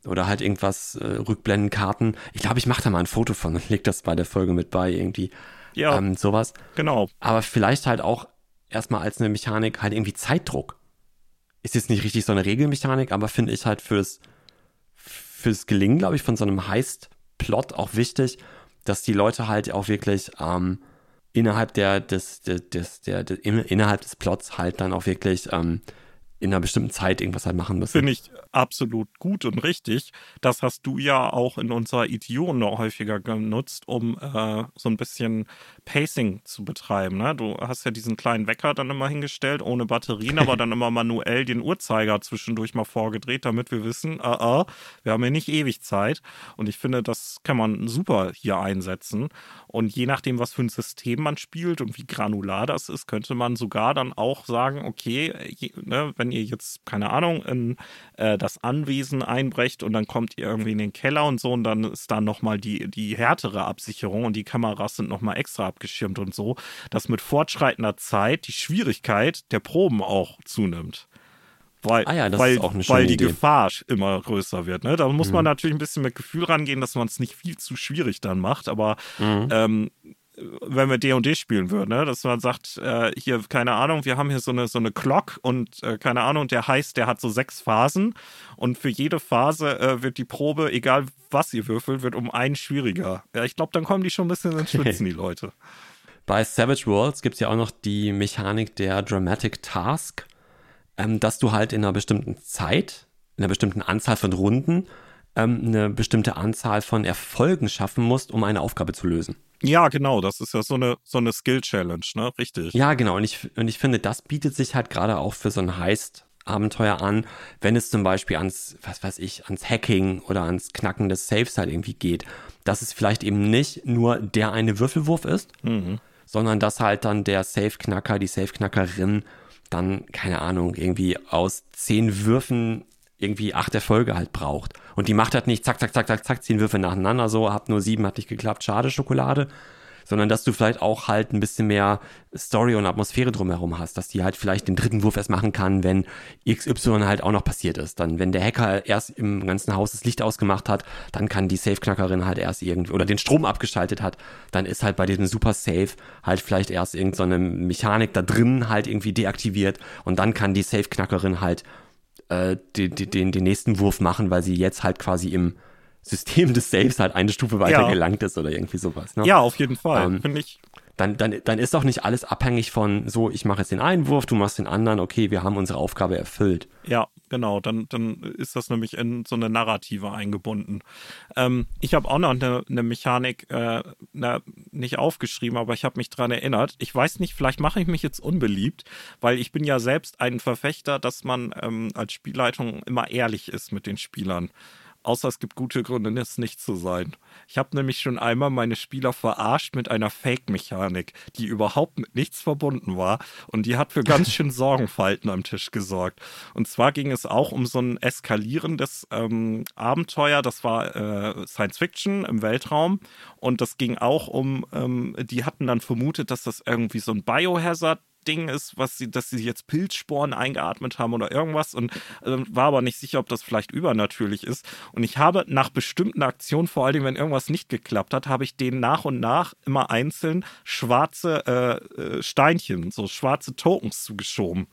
Oder halt irgendwas, äh, Rückblendenkarten. Ich glaube, ich mache da mal ein Foto von und leg das bei der Folge mit bei, irgendwie. Ja. Ähm, sowas. Genau. Aber vielleicht halt auch erstmal als eine Mechanik halt irgendwie Zeitdruck. Ist jetzt nicht richtig so eine Regelmechanik, aber finde ich halt fürs fürs Gelingen, glaube ich, von so einem Heist-Plot auch wichtig, dass die Leute halt auch wirklich ähm, innerhalb der des, des, des, der, des, innerhalb des Plots halt dann auch wirklich ähm, in einer bestimmten Zeit irgendwas halt machen müssen. Finde ich absolut gut und richtig. Das hast du ja auch in unserer Idion noch häufiger genutzt, um äh, so ein bisschen Pacing zu betreiben. Ne? Du hast ja diesen kleinen Wecker dann immer hingestellt, ohne Batterien, aber dann immer manuell den Uhrzeiger zwischendurch mal vorgedreht, damit wir wissen, uh, uh, wir haben ja nicht ewig Zeit. Und ich finde, das kann man super hier einsetzen. Und je nachdem, was für ein System man spielt und wie granular das ist, könnte man sogar dann auch sagen, okay, je, ne, wenn ihr jetzt, keine Ahnung, in äh, das Anwesen einbrecht und dann kommt ihr irgendwie in den Keller und so und dann ist da nochmal die, die härtere Absicherung und die Kameras sind nochmal extra abgeschirmt und so, dass mit fortschreitender Zeit die Schwierigkeit der Proben auch zunimmt. Weil, ah ja, weil, weil die Idee. Gefahr immer größer wird. Ne? Da muss Mhm. man natürlich ein bisschen mit Gefühl rangehen, dass man es nicht viel zu schwierig dann macht, aber Mhm. ähm, wenn wir D&D spielen würden, ne? dass man sagt, äh, hier, keine Ahnung, wir haben hier so eine, so eine Clock und äh, keine Ahnung, der heißt, der hat so sechs Phasen und für jede Phase äh, wird die Probe, egal was ihr würfelt, wird um einen schwieriger. Ja, ich glaube, dann kommen die schon ein bisschen ins Schwitzen, die Leute. Bei Savage Worlds gibt es ja auch noch die Mechanik der Dramatic Task, ähm, dass du halt in einer bestimmten Zeit, in einer bestimmten Anzahl von Runden, ähm, eine bestimmte Anzahl von Erfolgen schaffen musst, um eine Aufgabe zu lösen. Ja, genau, das ist ja so eine, so eine Skill-Challenge, ne? Richtig. Ja, genau. Und ich, und ich finde, das bietet sich halt gerade auch für so ein Heist-Abenteuer an, wenn es zum Beispiel ans, was weiß ich, ans Hacking oder ans Knacken des Safes halt irgendwie geht. Dass es vielleicht eben nicht nur der eine Würfelwurf ist, Mhm. sondern dass halt dann der Safe-Knacker, die Safe-Knackerin dann, keine Ahnung, irgendwie aus zehn Würfen irgendwie acht Erfolge halt braucht. Und die macht halt nicht zack, zack, zack, zack, zack, zehn Würfe nacheinander, so, hab nur sieben, hat nicht geklappt, schade, Schokolade. Sondern dass du vielleicht auch halt ein bisschen mehr Story und Atmosphäre drumherum hast, dass die halt vielleicht den dritten Wurf erst machen kann, wenn XY halt auch noch passiert ist. Dann, wenn der Hacker erst im ganzen Haus das Licht ausgemacht hat, dann kann die Safe-Knackerin halt erst irgendwie, oder den Strom abgeschaltet hat, dann ist halt bei diesem Super Safe halt vielleicht erst irgendeine so Mechanik da drin halt irgendwie deaktiviert und dann kann die Safe-Knackerin halt äh, den, den, den nächsten Wurf machen, weil sie jetzt halt quasi im System des Saves halt eine Stufe weiter Ja. gelangt ist oder irgendwie sowas. Ne? Ja, auf jeden Fall. Ähm, Finde ich. Dann, dann, dann ist doch nicht alles abhängig von so, ich mache jetzt den einen Wurf, du machst den anderen, okay, wir haben unsere Aufgabe erfüllt. Ja, genau. Dann, dann ist das nämlich in so eine Narrative eingebunden. Ähm, ich habe auch noch eine, eine Mechanik äh, na, nicht aufgeschrieben, aber ich habe mich dran erinnert. Ich weiß nicht, vielleicht mache ich mich jetzt unbeliebt, weil ich bin ja selbst ein Verfechter, dass man ähm, als Spielleitung immer ehrlich ist mit den Spielern. Außer es gibt gute Gründe, es nicht zu sein. Ich habe nämlich schon einmal meine Spieler verarscht mit einer Fake-Mechanik, die überhaupt mit nichts verbunden war. Und die hat für ganz schön Sorgenfalten am Tisch gesorgt. Und zwar ging es auch um so ein eskalierendes ähm, Abenteuer. Das war äh, Science Fiction im Weltraum. Und das ging auch um, ähm, die hatten dann vermutet, dass das irgendwie so ein Biohazard Ding ist, was sie, dass sie jetzt Pilzsporen eingeatmet haben oder irgendwas und äh, war aber nicht sicher, ob das vielleicht übernatürlich ist. Und ich habe nach bestimmten Aktionen, vor allem wenn irgendwas nicht geklappt hat, habe ich denen nach und nach immer einzeln schwarze äh, äh, Steinchen, so schwarze Tokens zugeschoben.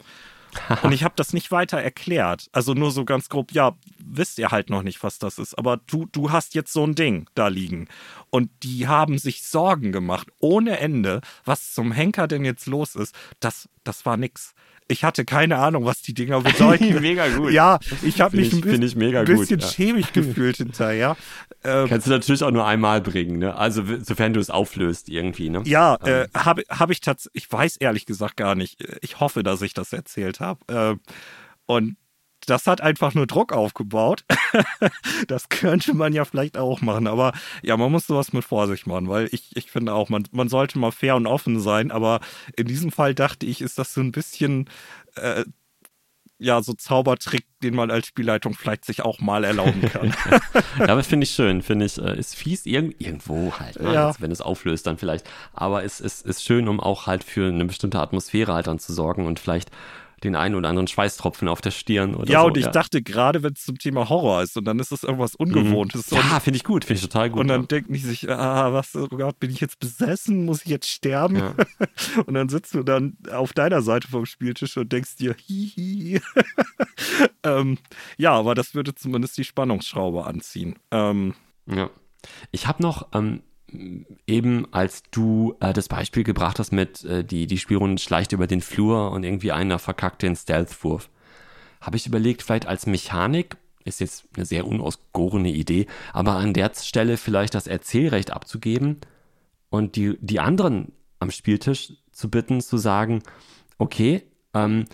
Und ich habe das nicht weiter erklärt. Also nur so ganz grob, ja, wisst ihr halt noch nicht, was das ist. Aber du, du hast jetzt so ein Ding da liegen. Und die haben sich Sorgen gemacht, ohne Ende, was zum Henker denn jetzt los ist. Das, das war nix. Ich hatte keine Ahnung, was die Dinger bedeuten. mega gut. Ja, ich habe mich ich- ein bisschen, ich mega bisschen gut, ja. schämig gefühlt hinterher. Ähm, Kannst du natürlich auch nur einmal bringen, ne? Also sofern du es auflöst irgendwie, ne? Ja, äh, habe hab ich tatsächlich, ich weiß ehrlich gesagt gar nicht. Ich hoffe, dass ich das erzählt habe. Ähm, und das hat einfach nur Druck aufgebaut. das könnte man ja vielleicht auch machen. Aber ja, man muss sowas mit Vorsicht machen, weil ich, ich finde auch, man, man sollte mal fair und offen sein. Aber in diesem Fall dachte ich, ist das so ein bisschen. Äh, ja, so Zaubertrick, den man als Spielleitung vielleicht sich auch mal erlauben kann. Ja, aber finde ich schön, finde ich, äh, ist fies irg irgendwo halt, ne? Ja. wenn es auflöst dann vielleicht. Aber es ist, ist schön, um auch halt für eine bestimmte Atmosphäre halt dann zu sorgen und vielleicht den einen oder anderen Schweißtropfen auf der Stirn oder ja, so. und ich dachte gerade, wenn es zum Thema Horror ist und dann ist es irgendwas Ungewohntes. Und, Ja, finde ich gut, finde ich total gut. und dann ja. denken die sich, ah, was, oh Gott, bin ich jetzt besessen? Muss ich jetzt sterben? Ja. Und dann sitzt du dann auf deiner Seite vom Spieltisch und denkst dir, hihi. ähm, ja, aber das würde zumindest die Spannungsschraube anziehen. Ähm, Ja. Ich habe noch ähm, eben, als du äh, das Beispiel gebracht hast mit äh, die, die Spielrunde schleicht über den Flur und irgendwie einer verkackt den Stealth-Wurf, habe ich überlegt, vielleicht als Mechanik, ist jetzt eine sehr unausgorene Idee, aber an der Stelle vielleicht das Erzählrecht abzugeben und die, die anderen am Spieltisch zu bitten, zu sagen, okay, ähm,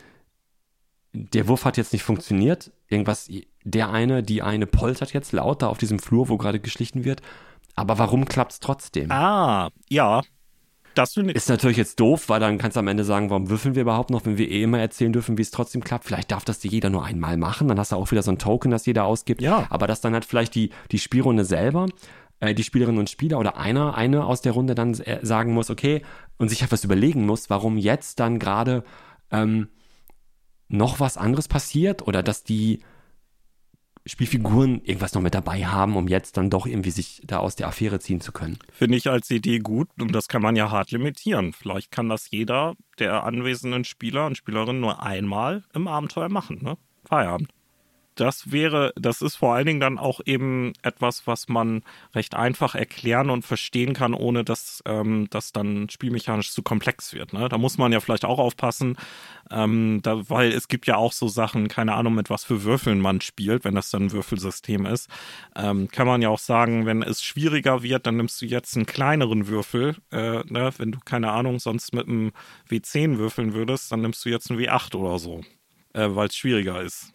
der Wurf hat jetzt nicht funktioniert, irgendwas, der eine, die eine poltert jetzt laut da auf diesem Flur, wo gerade geschlichen wird, aber warum klappt es trotzdem? ah, ja. Das. Ist natürlich jetzt doof, weil dann kannst du am Ende sagen, warum würfeln wir überhaupt noch, wenn wir eh immer erzählen dürfen, wie es trotzdem klappt. Vielleicht darf das jeder nur einmal machen, dann hast du auch wieder so ein Token, das jeder ausgibt. Ja. Aber dass dann halt vielleicht die, die Spielrunde selber, äh, die Spielerinnen und Spieler oder einer, eine aus der Runde dann äh, sagen muss, okay, und sich etwas überlegen muss, warum jetzt dann gerade ähm, noch was anderes passiert oder dass die Spielfiguren irgendwas noch mit dabei haben, um jetzt dann doch irgendwie sich da aus der Affäre ziehen zu können. Finde ich als Idee gut und das kann man ja hart limitieren. Vielleicht kann das jeder der anwesenden Spieler und Spielerinnen nur einmal im Abenteuer machen, ne? Feierabend. Das wäre, das ist vor allen Dingen dann auch eben etwas, was man recht einfach erklären und verstehen kann, ohne dass ähm, das dann spielmechanisch zu komplex wird. Ne? Da muss man ja vielleicht auch aufpassen, ähm, da, weil es gibt ja auch so Sachen, keine Ahnung, mit was für Würfeln man spielt, wenn das dann ein Würfelsystem ist. Ähm, kann man ja auch sagen, wenn es schwieriger wird, dann nimmst du jetzt einen kleineren Würfel. Äh, ne? Wenn du, keine Ahnung, sonst mit einem W10 würfeln würdest, dann nimmst du jetzt einen W8 oder so, äh, weil es schwieriger ist.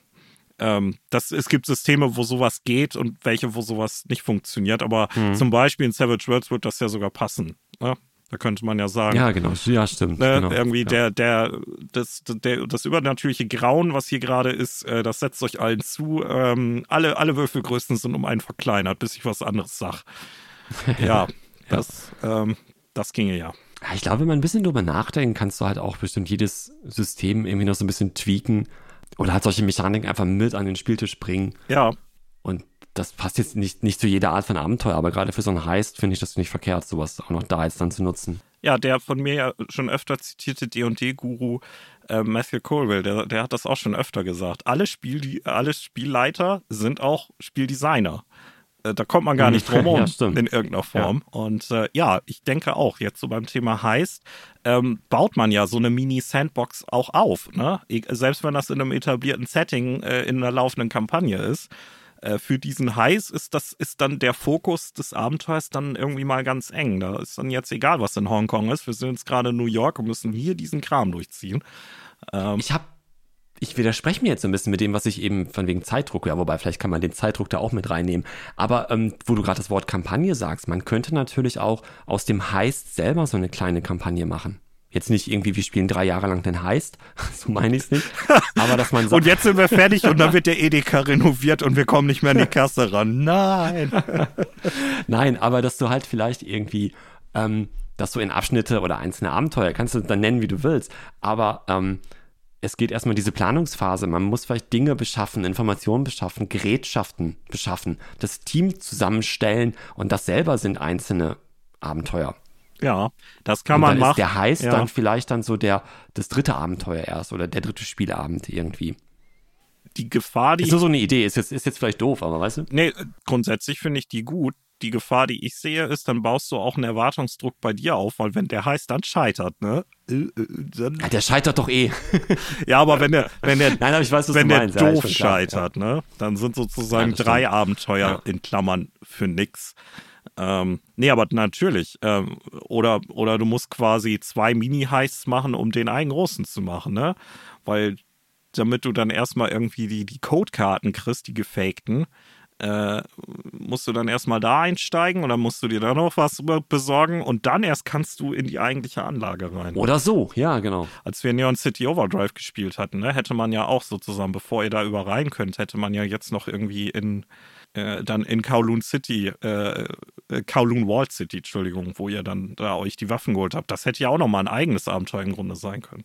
Ähm, das, es gibt Systeme, wo sowas geht und welche, wo sowas nicht funktioniert. Aber zum Beispiel in Savage Worlds wird das ja sogar passen. Ne? Da könnte man ja sagen, Ja, genau. Ja, stimmt. Ne, genau. irgendwie ja. der, der, das, der, das übernatürliche Grauen, was hier gerade ist, äh, das setzt euch allen zu. Ähm, alle, alle Würfelgrößen sind um einen verkleinert, bis ich was anderes sag. Ja, das, ähm, das ginge ja. Ja, Ich glaube, wenn man ein bisschen drüber nachdenkt, kannst du halt auch bestimmt jedes System irgendwie noch so ein bisschen tweaken oder halt solche Mechaniken einfach mit an den Spieltisch bringen. Ja, Und das passt jetzt nicht, nicht zu jeder Art von Abenteuer, aber gerade für so ein Heist finde ich das nicht verkehrt, sowas auch noch da jetzt dann zu nutzen. ja, der von mir ja schon öfter zitierte D&D-Guru äh, Matthew Colwell, der, der hat das auch schon öfter gesagt. Alle, Spiel, alle Spielleiter sind auch Spieldesigner. Äh, Da kommt man gar Mhm. nicht drum Ja, um stimmt. in irgendeiner Form. Und äh, ja, ich denke auch, jetzt so beim Thema Heist, ähm, baut man ja so eine Mini-Sandbox auch auf. Ne? E- Selbst wenn das in einem etablierten Setting äh, in einer laufenden Kampagne ist. Äh, für diesen Heist ist das ist dann der Fokus des Abenteuers dann irgendwie mal ganz eng. Da ist dann jetzt egal, was in Hongkong ist. Wir sind jetzt gerade in New York und müssen hier diesen Kram durchziehen. Ähm, Ich habe, ich widerspreche mir jetzt so ein bisschen mit dem, was ich eben von wegen Zeitdruck, ja, wobei vielleicht kann man den Zeitdruck da auch mit reinnehmen. Aber ähm, wo du gerade das Wort Kampagne sagst, man könnte natürlich auch aus dem Heist selber so eine kleine Kampagne machen. Jetzt nicht irgendwie, wir spielen drei Jahre lang den Heist, so meine ich es nicht. Aber dass man sagt, und jetzt sind wir fertig und dann wird der Edeka renoviert und wir kommen nicht mehr an die Kasse ran. Nein. Nein, aber dass du halt vielleicht irgendwie, ähm, dass du in Abschnitte oder einzelne Abenteuer, kannst du dann nennen, wie du willst, aber ähm, es geht erstmal diese Planungsphase. Man muss vielleicht Dinge beschaffen, Informationen beschaffen, Gerätschaften beschaffen, das Team zusammenstellen und das selber sind einzelne Abenteuer. Ja, das kann und man dann machen. Ist der heißt ja. dann vielleicht dann so der das dritte Abenteuer erst oder der dritte Spielabend irgendwie. Die Gefahr, die ist nur so eine Idee, ist jetzt, ist jetzt vielleicht doof, aber weißt du? Nee, grundsätzlich finde ich die gut. Die Gefahr, die ich sehe, ist, dann baust du auch einen Erwartungsdruck bei dir auf, weil wenn der heißt, dann scheitert, ne? Äh, Dann ja, der scheitert doch eh. ja, aber wenn der, wenn der, Nein, aber ich weiß, was wenn du der meinst. doof ja, scheitert, klar, ne? Dann sind sozusagen Ja, drei stimmt. Abenteuer Ja. in Klammern für nix. Ähm, nee, aber natürlich. Ähm, oder, oder du musst quasi zwei Mini-Heists machen, um den einen großen zu machen, ne? Weil damit du dann erstmal irgendwie die, die Codekarten kriegst, die gefakten, äh, musst du dann erstmal da einsteigen dann musst du dir dann noch was besorgen und dann erst kannst du in die eigentliche Anlage rein. Oder so, ja, genau. Als wir Neon City Overdrive gespielt hatten, ne, hätte man ja auch sozusagen, bevor ihr da über rein könnt, hätte man ja jetzt noch irgendwie in äh, dann in Kowloon City, äh, äh, Kowloon Wall City, Entschuldigung, wo ihr dann da euch die Waffen geholt habt. Das hätte ja auch nochmal ein eigenes Abenteuer im Grunde sein können.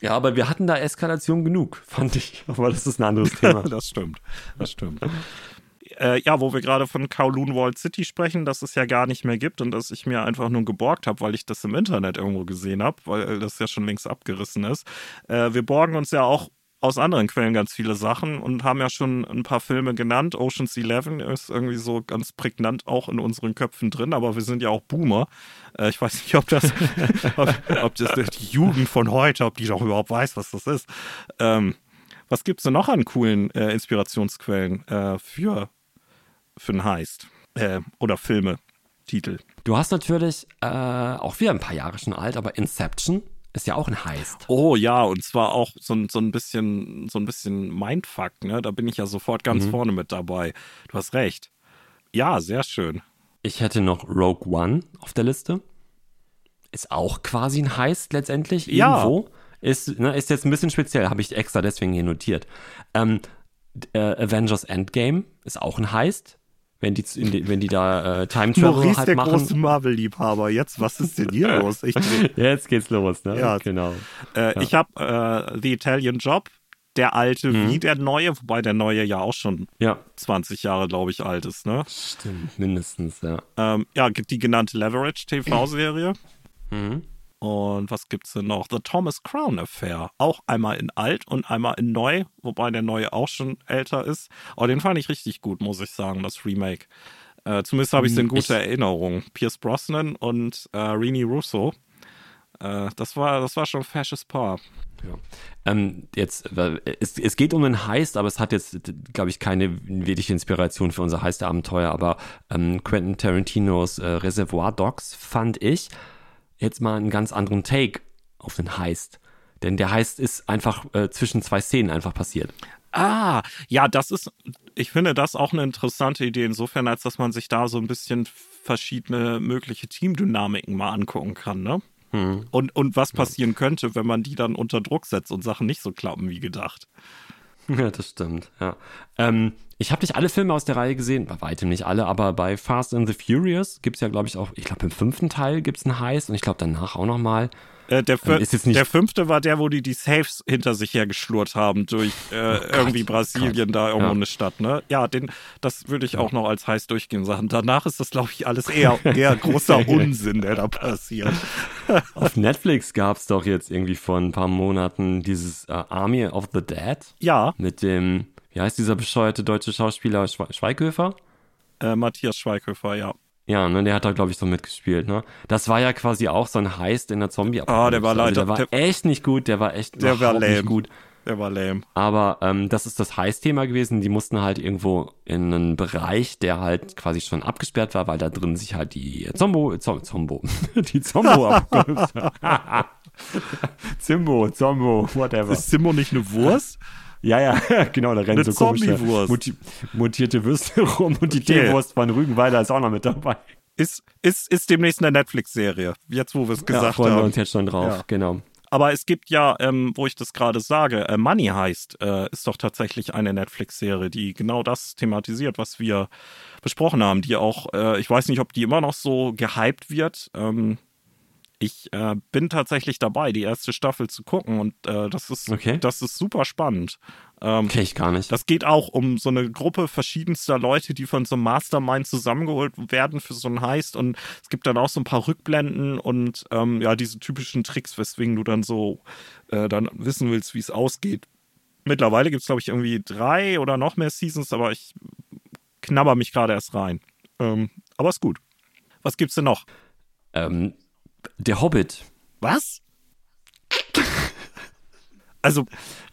Ja, aber wir hatten da Eskalation genug, fand ich. Aber das ist ein anderes Thema. das stimmt. Das stimmt. Äh, ja, wo wir gerade von Kowloon Wall City sprechen, dass es ja gar nicht mehr gibt und dass ich mir einfach nur geborgt habe, weil ich das im Internet irgendwo gesehen habe, weil das ja schon längst abgerissen ist. Äh, wir borgen uns ja auch aus anderen Quellen ganz viele Sachen und haben ja schon ein paar Filme genannt. Ocean's Eleven ist irgendwie so ganz prägnant auch in unseren Köpfen drin, aber wir sind ja auch Boomer. Äh, ich weiß nicht, ob das, ob, ob das die Jugend von heute, ob die doch überhaupt weiß, was das ist. Ähm, was gibt's denn noch an coolen äh, Inspirationsquellen äh, für, für einen Heist? Äh, oder Filme, Titel. Du hast natürlich äh, auch wieder ein paar Jahre schon alt, aber Inception ist ja auch ein Heist. Oh ja, und zwar auch so, ein- so ein bisschen, so ein bisschen Mindfuck, ne? Da bin ich ja sofort ganz Mhm. vorne mit dabei. Du hast recht. Ja, sehr schön. Ich hätte noch Rogue One auf der Liste. Ist auch quasi ein Heist letztendlich Ja. irgendwo. Ist, ne, ist jetzt ein bisschen speziell, habe ich extra deswegen hier notiert. Ähm, äh, Avengers Endgame ist auch ein Heist. Wenn die, die, wenn die da äh, Time Travel halt machen. Marvel-Liebhaber. Jetzt, was ist denn hier los? Ich, Jetzt geht's los, ne? Ja. genau. äh, ich habe äh, The Italian Job, der alte Mhm. wie der neue, wobei der neue ja auch schon Ja, 20 Jahre, glaube ich, alt ist, ne? stimmt, mindestens, ja. Ähm, ja, die genannte Leverage TV-Serie. Mhm. Und was gibt's denn noch? The Thomas Crown Affair. Auch einmal in alt und einmal in neu, wobei der neue auch schon älter ist. Aber den fand ich richtig gut, muss ich sagen, das Remake. Äh, zumindest habe ich es in Hm, guter Erinnerung. Pierce Brosnan und äh, Rini Russo. Äh, das war, das war schon ein fesches Paar. Ja. Ähm, jetzt, es, es geht um einen Heist, aber es hat jetzt, glaube ich, keine wirkliche Inspiration für unser Heist-Abenteuer. Aber ähm, Quentin Tarantinos äh, Reservoir Dogs fand ich jetzt mal einen ganz anderen Take auf den Heist. Denn der Heist ist einfach äh, zwischen zwei Szenen einfach passiert. Ah, ja, das ist, ich finde das auch eine interessante Idee, insofern, als dass man sich da so ein bisschen verschiedene mögliche Teamdynamiken mal angucken kann, ne? Und, und was passieren könnte, wenn man die dann unter Druck setzt und Sachen nicht so klappen wie gedacht. Ja, das stimmt, ja. Ähm, ich habe nicht alle Filme aus der Reihe gesehen, bei weitem nicht alle, aber bei Fast and the Furious gibt es ja, glaube ich, auch, ich glaube, im fünften Teil gibt es einen Heist und ich glaube danach auch nochmal. Äh, der, nicht- der fünfte war der, wo die die Safes hinter sich hergeschlurt haben durch äh, irgendwie Brasilien, da irgendwo Ja. eine Stadt, ne? Ja, den, das würde ich auch noch als heiß durchgehen sagen. Danach ist das, glaube ich, alles eher, eher großer Unsinn, der da passiert. Auf Netflix gab es doch jetzt irgendwie vor ein paar Monaten dieses äh, Army of the Dead Ja, mit dem, wie heißt dieser bescheuerte deutsche Schauspieler Schwe Schweighöfer? äh, Matthias Schweighöfer, ja. Ja, ne, der hat da, glaube ich, so mitgespielt, ne? Das war ja quasi auch so ein Heist in der zombie Ah, der war also leider- Der war der- echt nicht gut, der war echt Der war überhaupt nicht lame. gut. Der war lame. Aber ähm, das ist das Heist-Thema gewesen. Die mussten halt irgendwo in einen Bereich, der halt quasi schon abgesperrt war, weil da drin sich halt die Zombo, Zom, Zombo, die Zombo-Apokalypse. Zimbo, Zombo, whatever. Ist Simmo nicht eine Wurst? Ja, ja, genau, da rennen Eine so komische muti mutierte Würste rum und die Okay. Teewurst von Rügenweider ist auch noch mit dabei. Ist, ist, ist demnächst eine Netflix-Serie. Jetzt, wo wir es Ja, gesagt freuen wir haben. uns jetzt schon drauf, Ja. genau. Aber es gibt ja, ähm, wo ich das gerade sage, äh, Money heißt, äh, ist doch tatsächlich eine Netflix-Serie, die genau das thematisiert, was wir besprochen haben, die auch, äh, ich weiß nicht, ob die immer noch so gehypt wird. Ähm, Ich äh, bin tatsächlich dabei, die erste Staffel zu gucken und äh, das ist Okay. das ist super spannend. Ähm, Kenn ich gar nicht. das geht auch um so eine Gruppe verschiedenster Leute, die von so einem Mastermind zusammengeholt werden für so einen Heist. Und es gibt dann auch so ein paar Rückblenden und ähm, ja, diese typischen Tricks, weswegen du dann so äh, dann wissen willst, wie es ausgeht. Mittlerweile gibt es, glaube ich, irgendwie drei oder noch mehr Seasons, aber ich knabber mich gerade erst rein. Ähm, aber ist gut. Was gibt's denn noch? ähm, der Hobbit. Was? Also,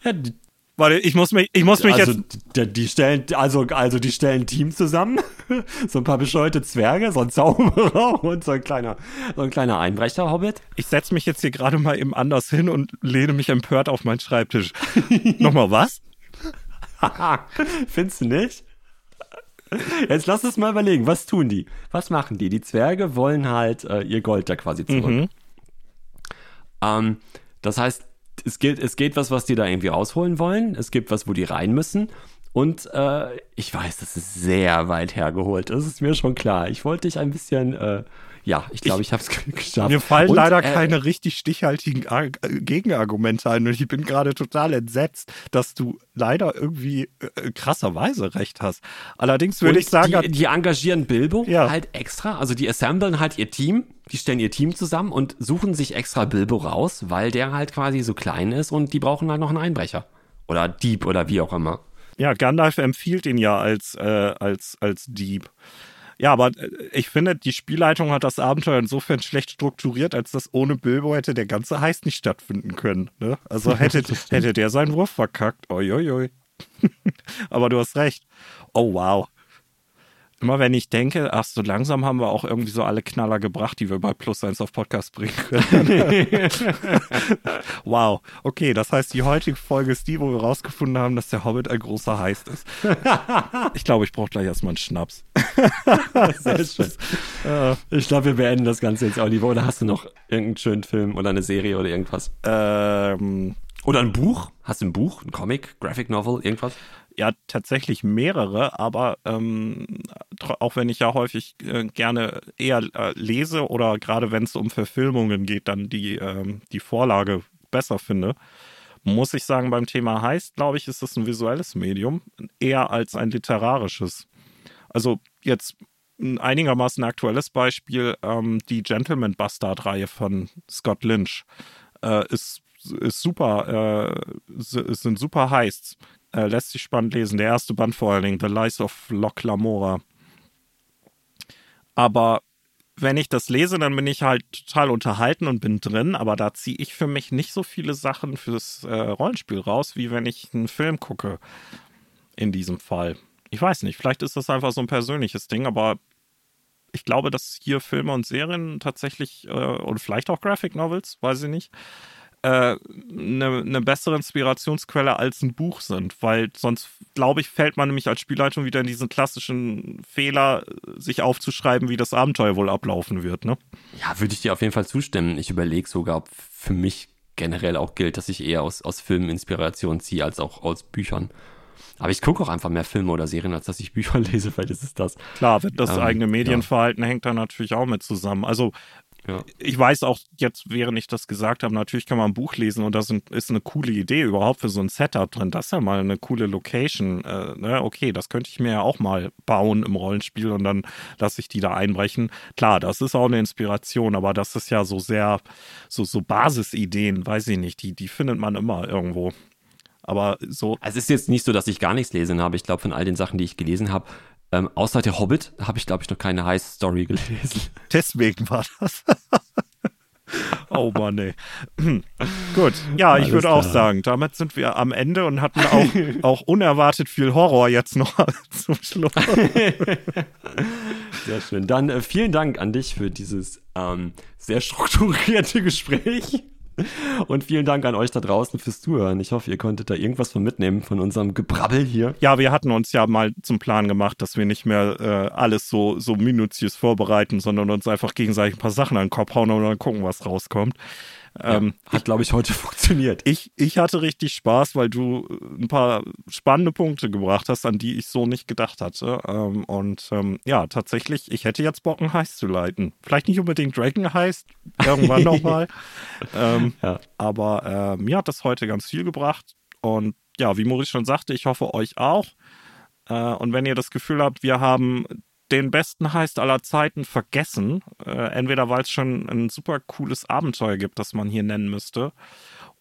Ja, die, warte, ich muss mich, ich muss mich also, jetzt. die, die stellen, also, also die stellen ein Team zusammen, so ein paar bescheuerte Zwerge, so ein Zauberer und so ein kleiner, so ein kleiner Einbrecher-Hobbit. Ich setze mich jetzt hier gerade mal eben anders hin und lehne mich empört auf meinen Schreibtisch. Nochmal was? Findest du nicht? Jetzt lass uns mal überlegen, was tun die? Was machen die? Die Zwerge wollen halt äh, ihr Gold da quasi zurück. Mhm. Ähm, das heißt, es geht, es geht was, was die da irgendwie rausholen wollen. Es gibt was, wo die rein müssen. Und äh, ich weiß, das ist sehr weit hergeholt. Das ist mir schon klar. Ich wollte dich ein bisschen, äh, ja, ich glaube, ich, habe es geschafft. Mir fallen Und, leider äh, keine richtig stichhaltigen Ar äh, Gegenargumente ein und ich bin gerade total entsetzt, dass du leider irgendwie äh, krasserweise recht hast. Allerdings würde ich sagen, die, die engagieren Bilbo Ja. halt extra. Also die assemblen halt ihr Team, die stellen ihr Team zusammen und suchen sich extra Bilbo raus, weil der halt quasi so klein ist und die brauchen halt noch einen Einbrecher. Oder Dieb oder wie auch immer. ja, Gandalf empfiehlt ihn ja als, äh, als, als Dieb. Ja, aber äh, ich finde, die Spielleitung hat das Abenteuer insofern schlecht strukturiert, als dass ohne Bilbo hätte der ganze Heist nicht stattfinden können. Ne? Also hätte, hätte der seinen Wurf verkackt. Uiuiui. aber du hast recht. Oh, wow. Immer wenn ich denke, ach, so langsam haben wir auch irgendwie so alle Knaller gebracht, die wir bei Plus 1 auf Podcast bringen können. wow. Okay, das heißt, die heutige Folge ist die, wo wir rausgefunden haben, dass der Hobbit ein großer Heist ist. Ich glaube, ich brauche gleich erstmal einen Schnaps. Sehr schön. Ich glaube, wir beenden das Ganze jetzt, Oliver. Oder hast du noch irgendeinen schönen Film oder eine Serie oder irgendwas? Ähm, Oder ein Buch? Hast du ein Buch, ein Comic, Graphic Novel, irgendwas? Ja, tatsächlich mehrere, aber ähm, auch wenn ich ja häufig äh, gerne eher äh, lese oder gerade wenn es um Verfilmungen geht, dann die, ähm, die Vorlage besser finde, muss ich sagen, beim Thema Heist, glaube ich, ist es ein visuelles Medium, eher als ein literarisches. Also jetzt ein einigermaßen aktuelles Beispiel, ähm, die Gentleman Bastard-Reihe von Scott Lynch äh, ist, ist super, äh, sind super Heists. Äh, lässt sich spannend lesen. Der erste Band vor allen Dingen, The Lies of Locke Lamora. Aber wenn ich das lese, dann bin ich halt total unterhalten und bin drin, aber da ziehe ich für mich nicht so viele Sachen fürs äh, Rollenspiel raus, wie wenn ich einen Film gucke. In diesem Fall. Ich weiß nicht, vielleicht ist das einfach so ein persönliches Ding, aber ich glaube, dass hier Filme und Serien tatsächlich, äh, und vielleicht auch Graphic Novels, weiß ich nicht, eine ne bessere Inspirationsquelle als ein Buch sind, weil sonst, glaube ich, fällt man nämlich als Spielleitung wieder in diesen klassischen Fehler, sich aufzuschreiben, wie das Abenteuer wohl ablaufen wird, ne? Ja, würde ich dir auf jeden Fall zustimmen. Ich überlege sogar, ob für mich generell auch gilt, dass ich eher aus, aus Filmen Inspiration ziehe, als auch aus Büchern. Aber ich gucke auch einfach mehr Filme oder Serien, als dass ich Bücher lese, weil das ist das. Klar, das Ähm, eigene Medienverhalten hängt da natürlich auch mit zusammen. Also Ja. ich weiß auch jetzt, während ich das gesagt habe, natürlich kann man ein Buch lesen und das ist eine coole Idee überhaupt für so ein Setup drin. Das ist ja mal eine coole Location. Äh, ne? Okay, das könnte ich mir ja auch mal bauen im Rollenspiel und dann lasse ich die da einbrechen. Klar, das ist auch eine Inspiration, aber das ist ja so sehr, so, so Basisideen, weiß ich nicht, die, die findet man immer irgendwo. Aber so, Also es ist jetzt nicht so, dass ich gar nichts lesen habe. Ich glaube, von all den Sachen, die ich gelesen habe, ähm, außer der Hobbit, habe ich, glaube ich, noch keine Heiß-Story gelesen. deswegen war das. oh Mann, ey. Gut, ja, ich Alles würde auch sagen, damit sind wir am Ende und hatten auch, auch unerwartet viel Horror jetzt noch zum Schluss. Sehr schön. Dann äh, vielen Dank an dich für dieses ähm, sehr strukturierte Gespräch. Und vielen Dank an euch da draußen fürs Zuhören. Ich hoffe, ihr konntet da irgendwas von mitnehmen von unserem Gebrabbel hier. Ja, wir hatten uns ja mal zum Plan gemacht, dass wir nicht mehr äh, alles so, so minutiös vorbereiten, sondern uns einfach gegenseitig ein paar Sachen an den Kopf hauen und dann gucken, was rauskommt. Ähm, ja, hat, glaube ich, heute funktioniert. Ich, ich hatte richtig Spaß, weil du äh, ein paar spannende Punkte gebracht hast, an die ich so nicht gedacht hatte. Ähm, und ähm, ja, tatsächlich, ich hätte jetzt Bock, einen Heist zu leiten. Vielleicht nicht unbedingt Dragon Heist, irgendwann nochmal. ähm, ja. Aber äh, mir hat das heute ganz viel gebracht. Und ja, wie Maurice schon sagte, ich hoffe euch auch. Äh, und wenn ihr das Gefühl habt, wir haben den besten Heist aller Zeiten vergessen. Äh, entweder weil es schon ein super cooles Abenteuer gibt, das man hier nennen müsste,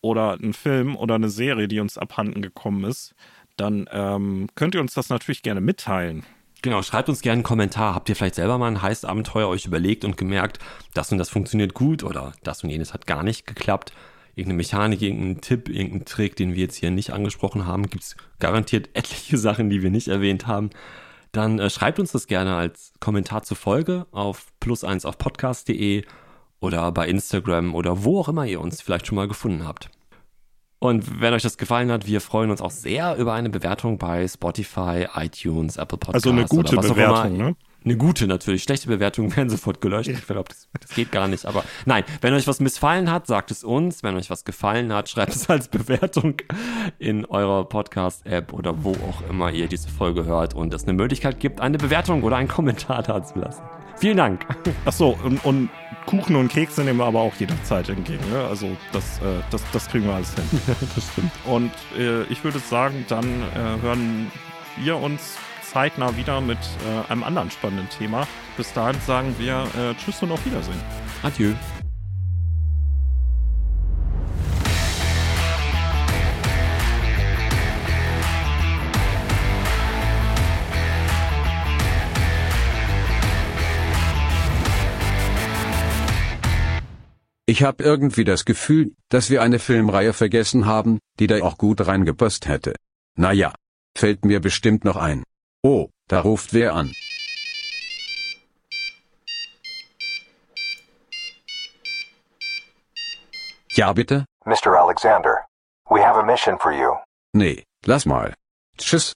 oder ein Film oder eine Serie, die uns abhanden gekommen ist, dann ähm, könnt ihr uns das natürlich gerne mitteilen. Genau, schreibt uns gerne einen Kommentar. Habt ihr vielleicht selber mal ein Heist-Abenteuer euch überlegt und gemerkt, das und das funktioniert gut oder das und jenes hat gar nicht geklappt? Irgendeine Mechanik, irgendein Tipp, irgendein Trick, den wir jetzt hier nicht angesprochen haben, gibt es garantiert etliche Sachen, die wir nicht erwähnt haben dann äh, schreibt uns das gerne als Kommentar zur Folge auf plus1 auf podcast.de oder bei Instagram oder wo auch immer ihr uns vielleicht schon mal gefunden habt. Und wenn euch das gefallen hat, wir freuen uns auch sehr über eine Bewertung bei Spotify, iTunes, Apple Podcasts. Also eine gute Bewertung, ne? Eine gute natürlich. Schlechte Bewertungen werden sofort gelöscht. Ich glaube, das, das, geht gar nicht. Aber nein, wenn euch was missfallen hat, sagt es uns. Wenn euch was gefallen hat, schreibt es als Bewertung in eurer Podcast-App oder wo auch immer ihr diese Folge hört und es eine Möglichkeit gibt, eine Bewertung oder einen Kommentar da zu lassen. Vielen Dank. Ach so, und, und Kuchen und Kekse nehmen wir aber auch jederzeit entgegen. Ne? Also das, äh, das, das kriegen wir alles hin. das stimmt. Und äh, ich würde sagen, dann äh, hören wir uns zeitnah wieder mit äh, einem anderen spannenden Thema. Bis dahin sagen wir äh, Tschüss und auf Wiedersehen. Adieu. Ich habe irgendwie das Gefühl, dass wir eine Filmreihe vergessen haben, die da auch gut reingepasst hätte. Naja, fällt mir bestimmt noch ein. Oh, da ruft wer an. Ja, bitte? Mr. Alexander, we have a mission for you. Nee, lass mal. Tschüss.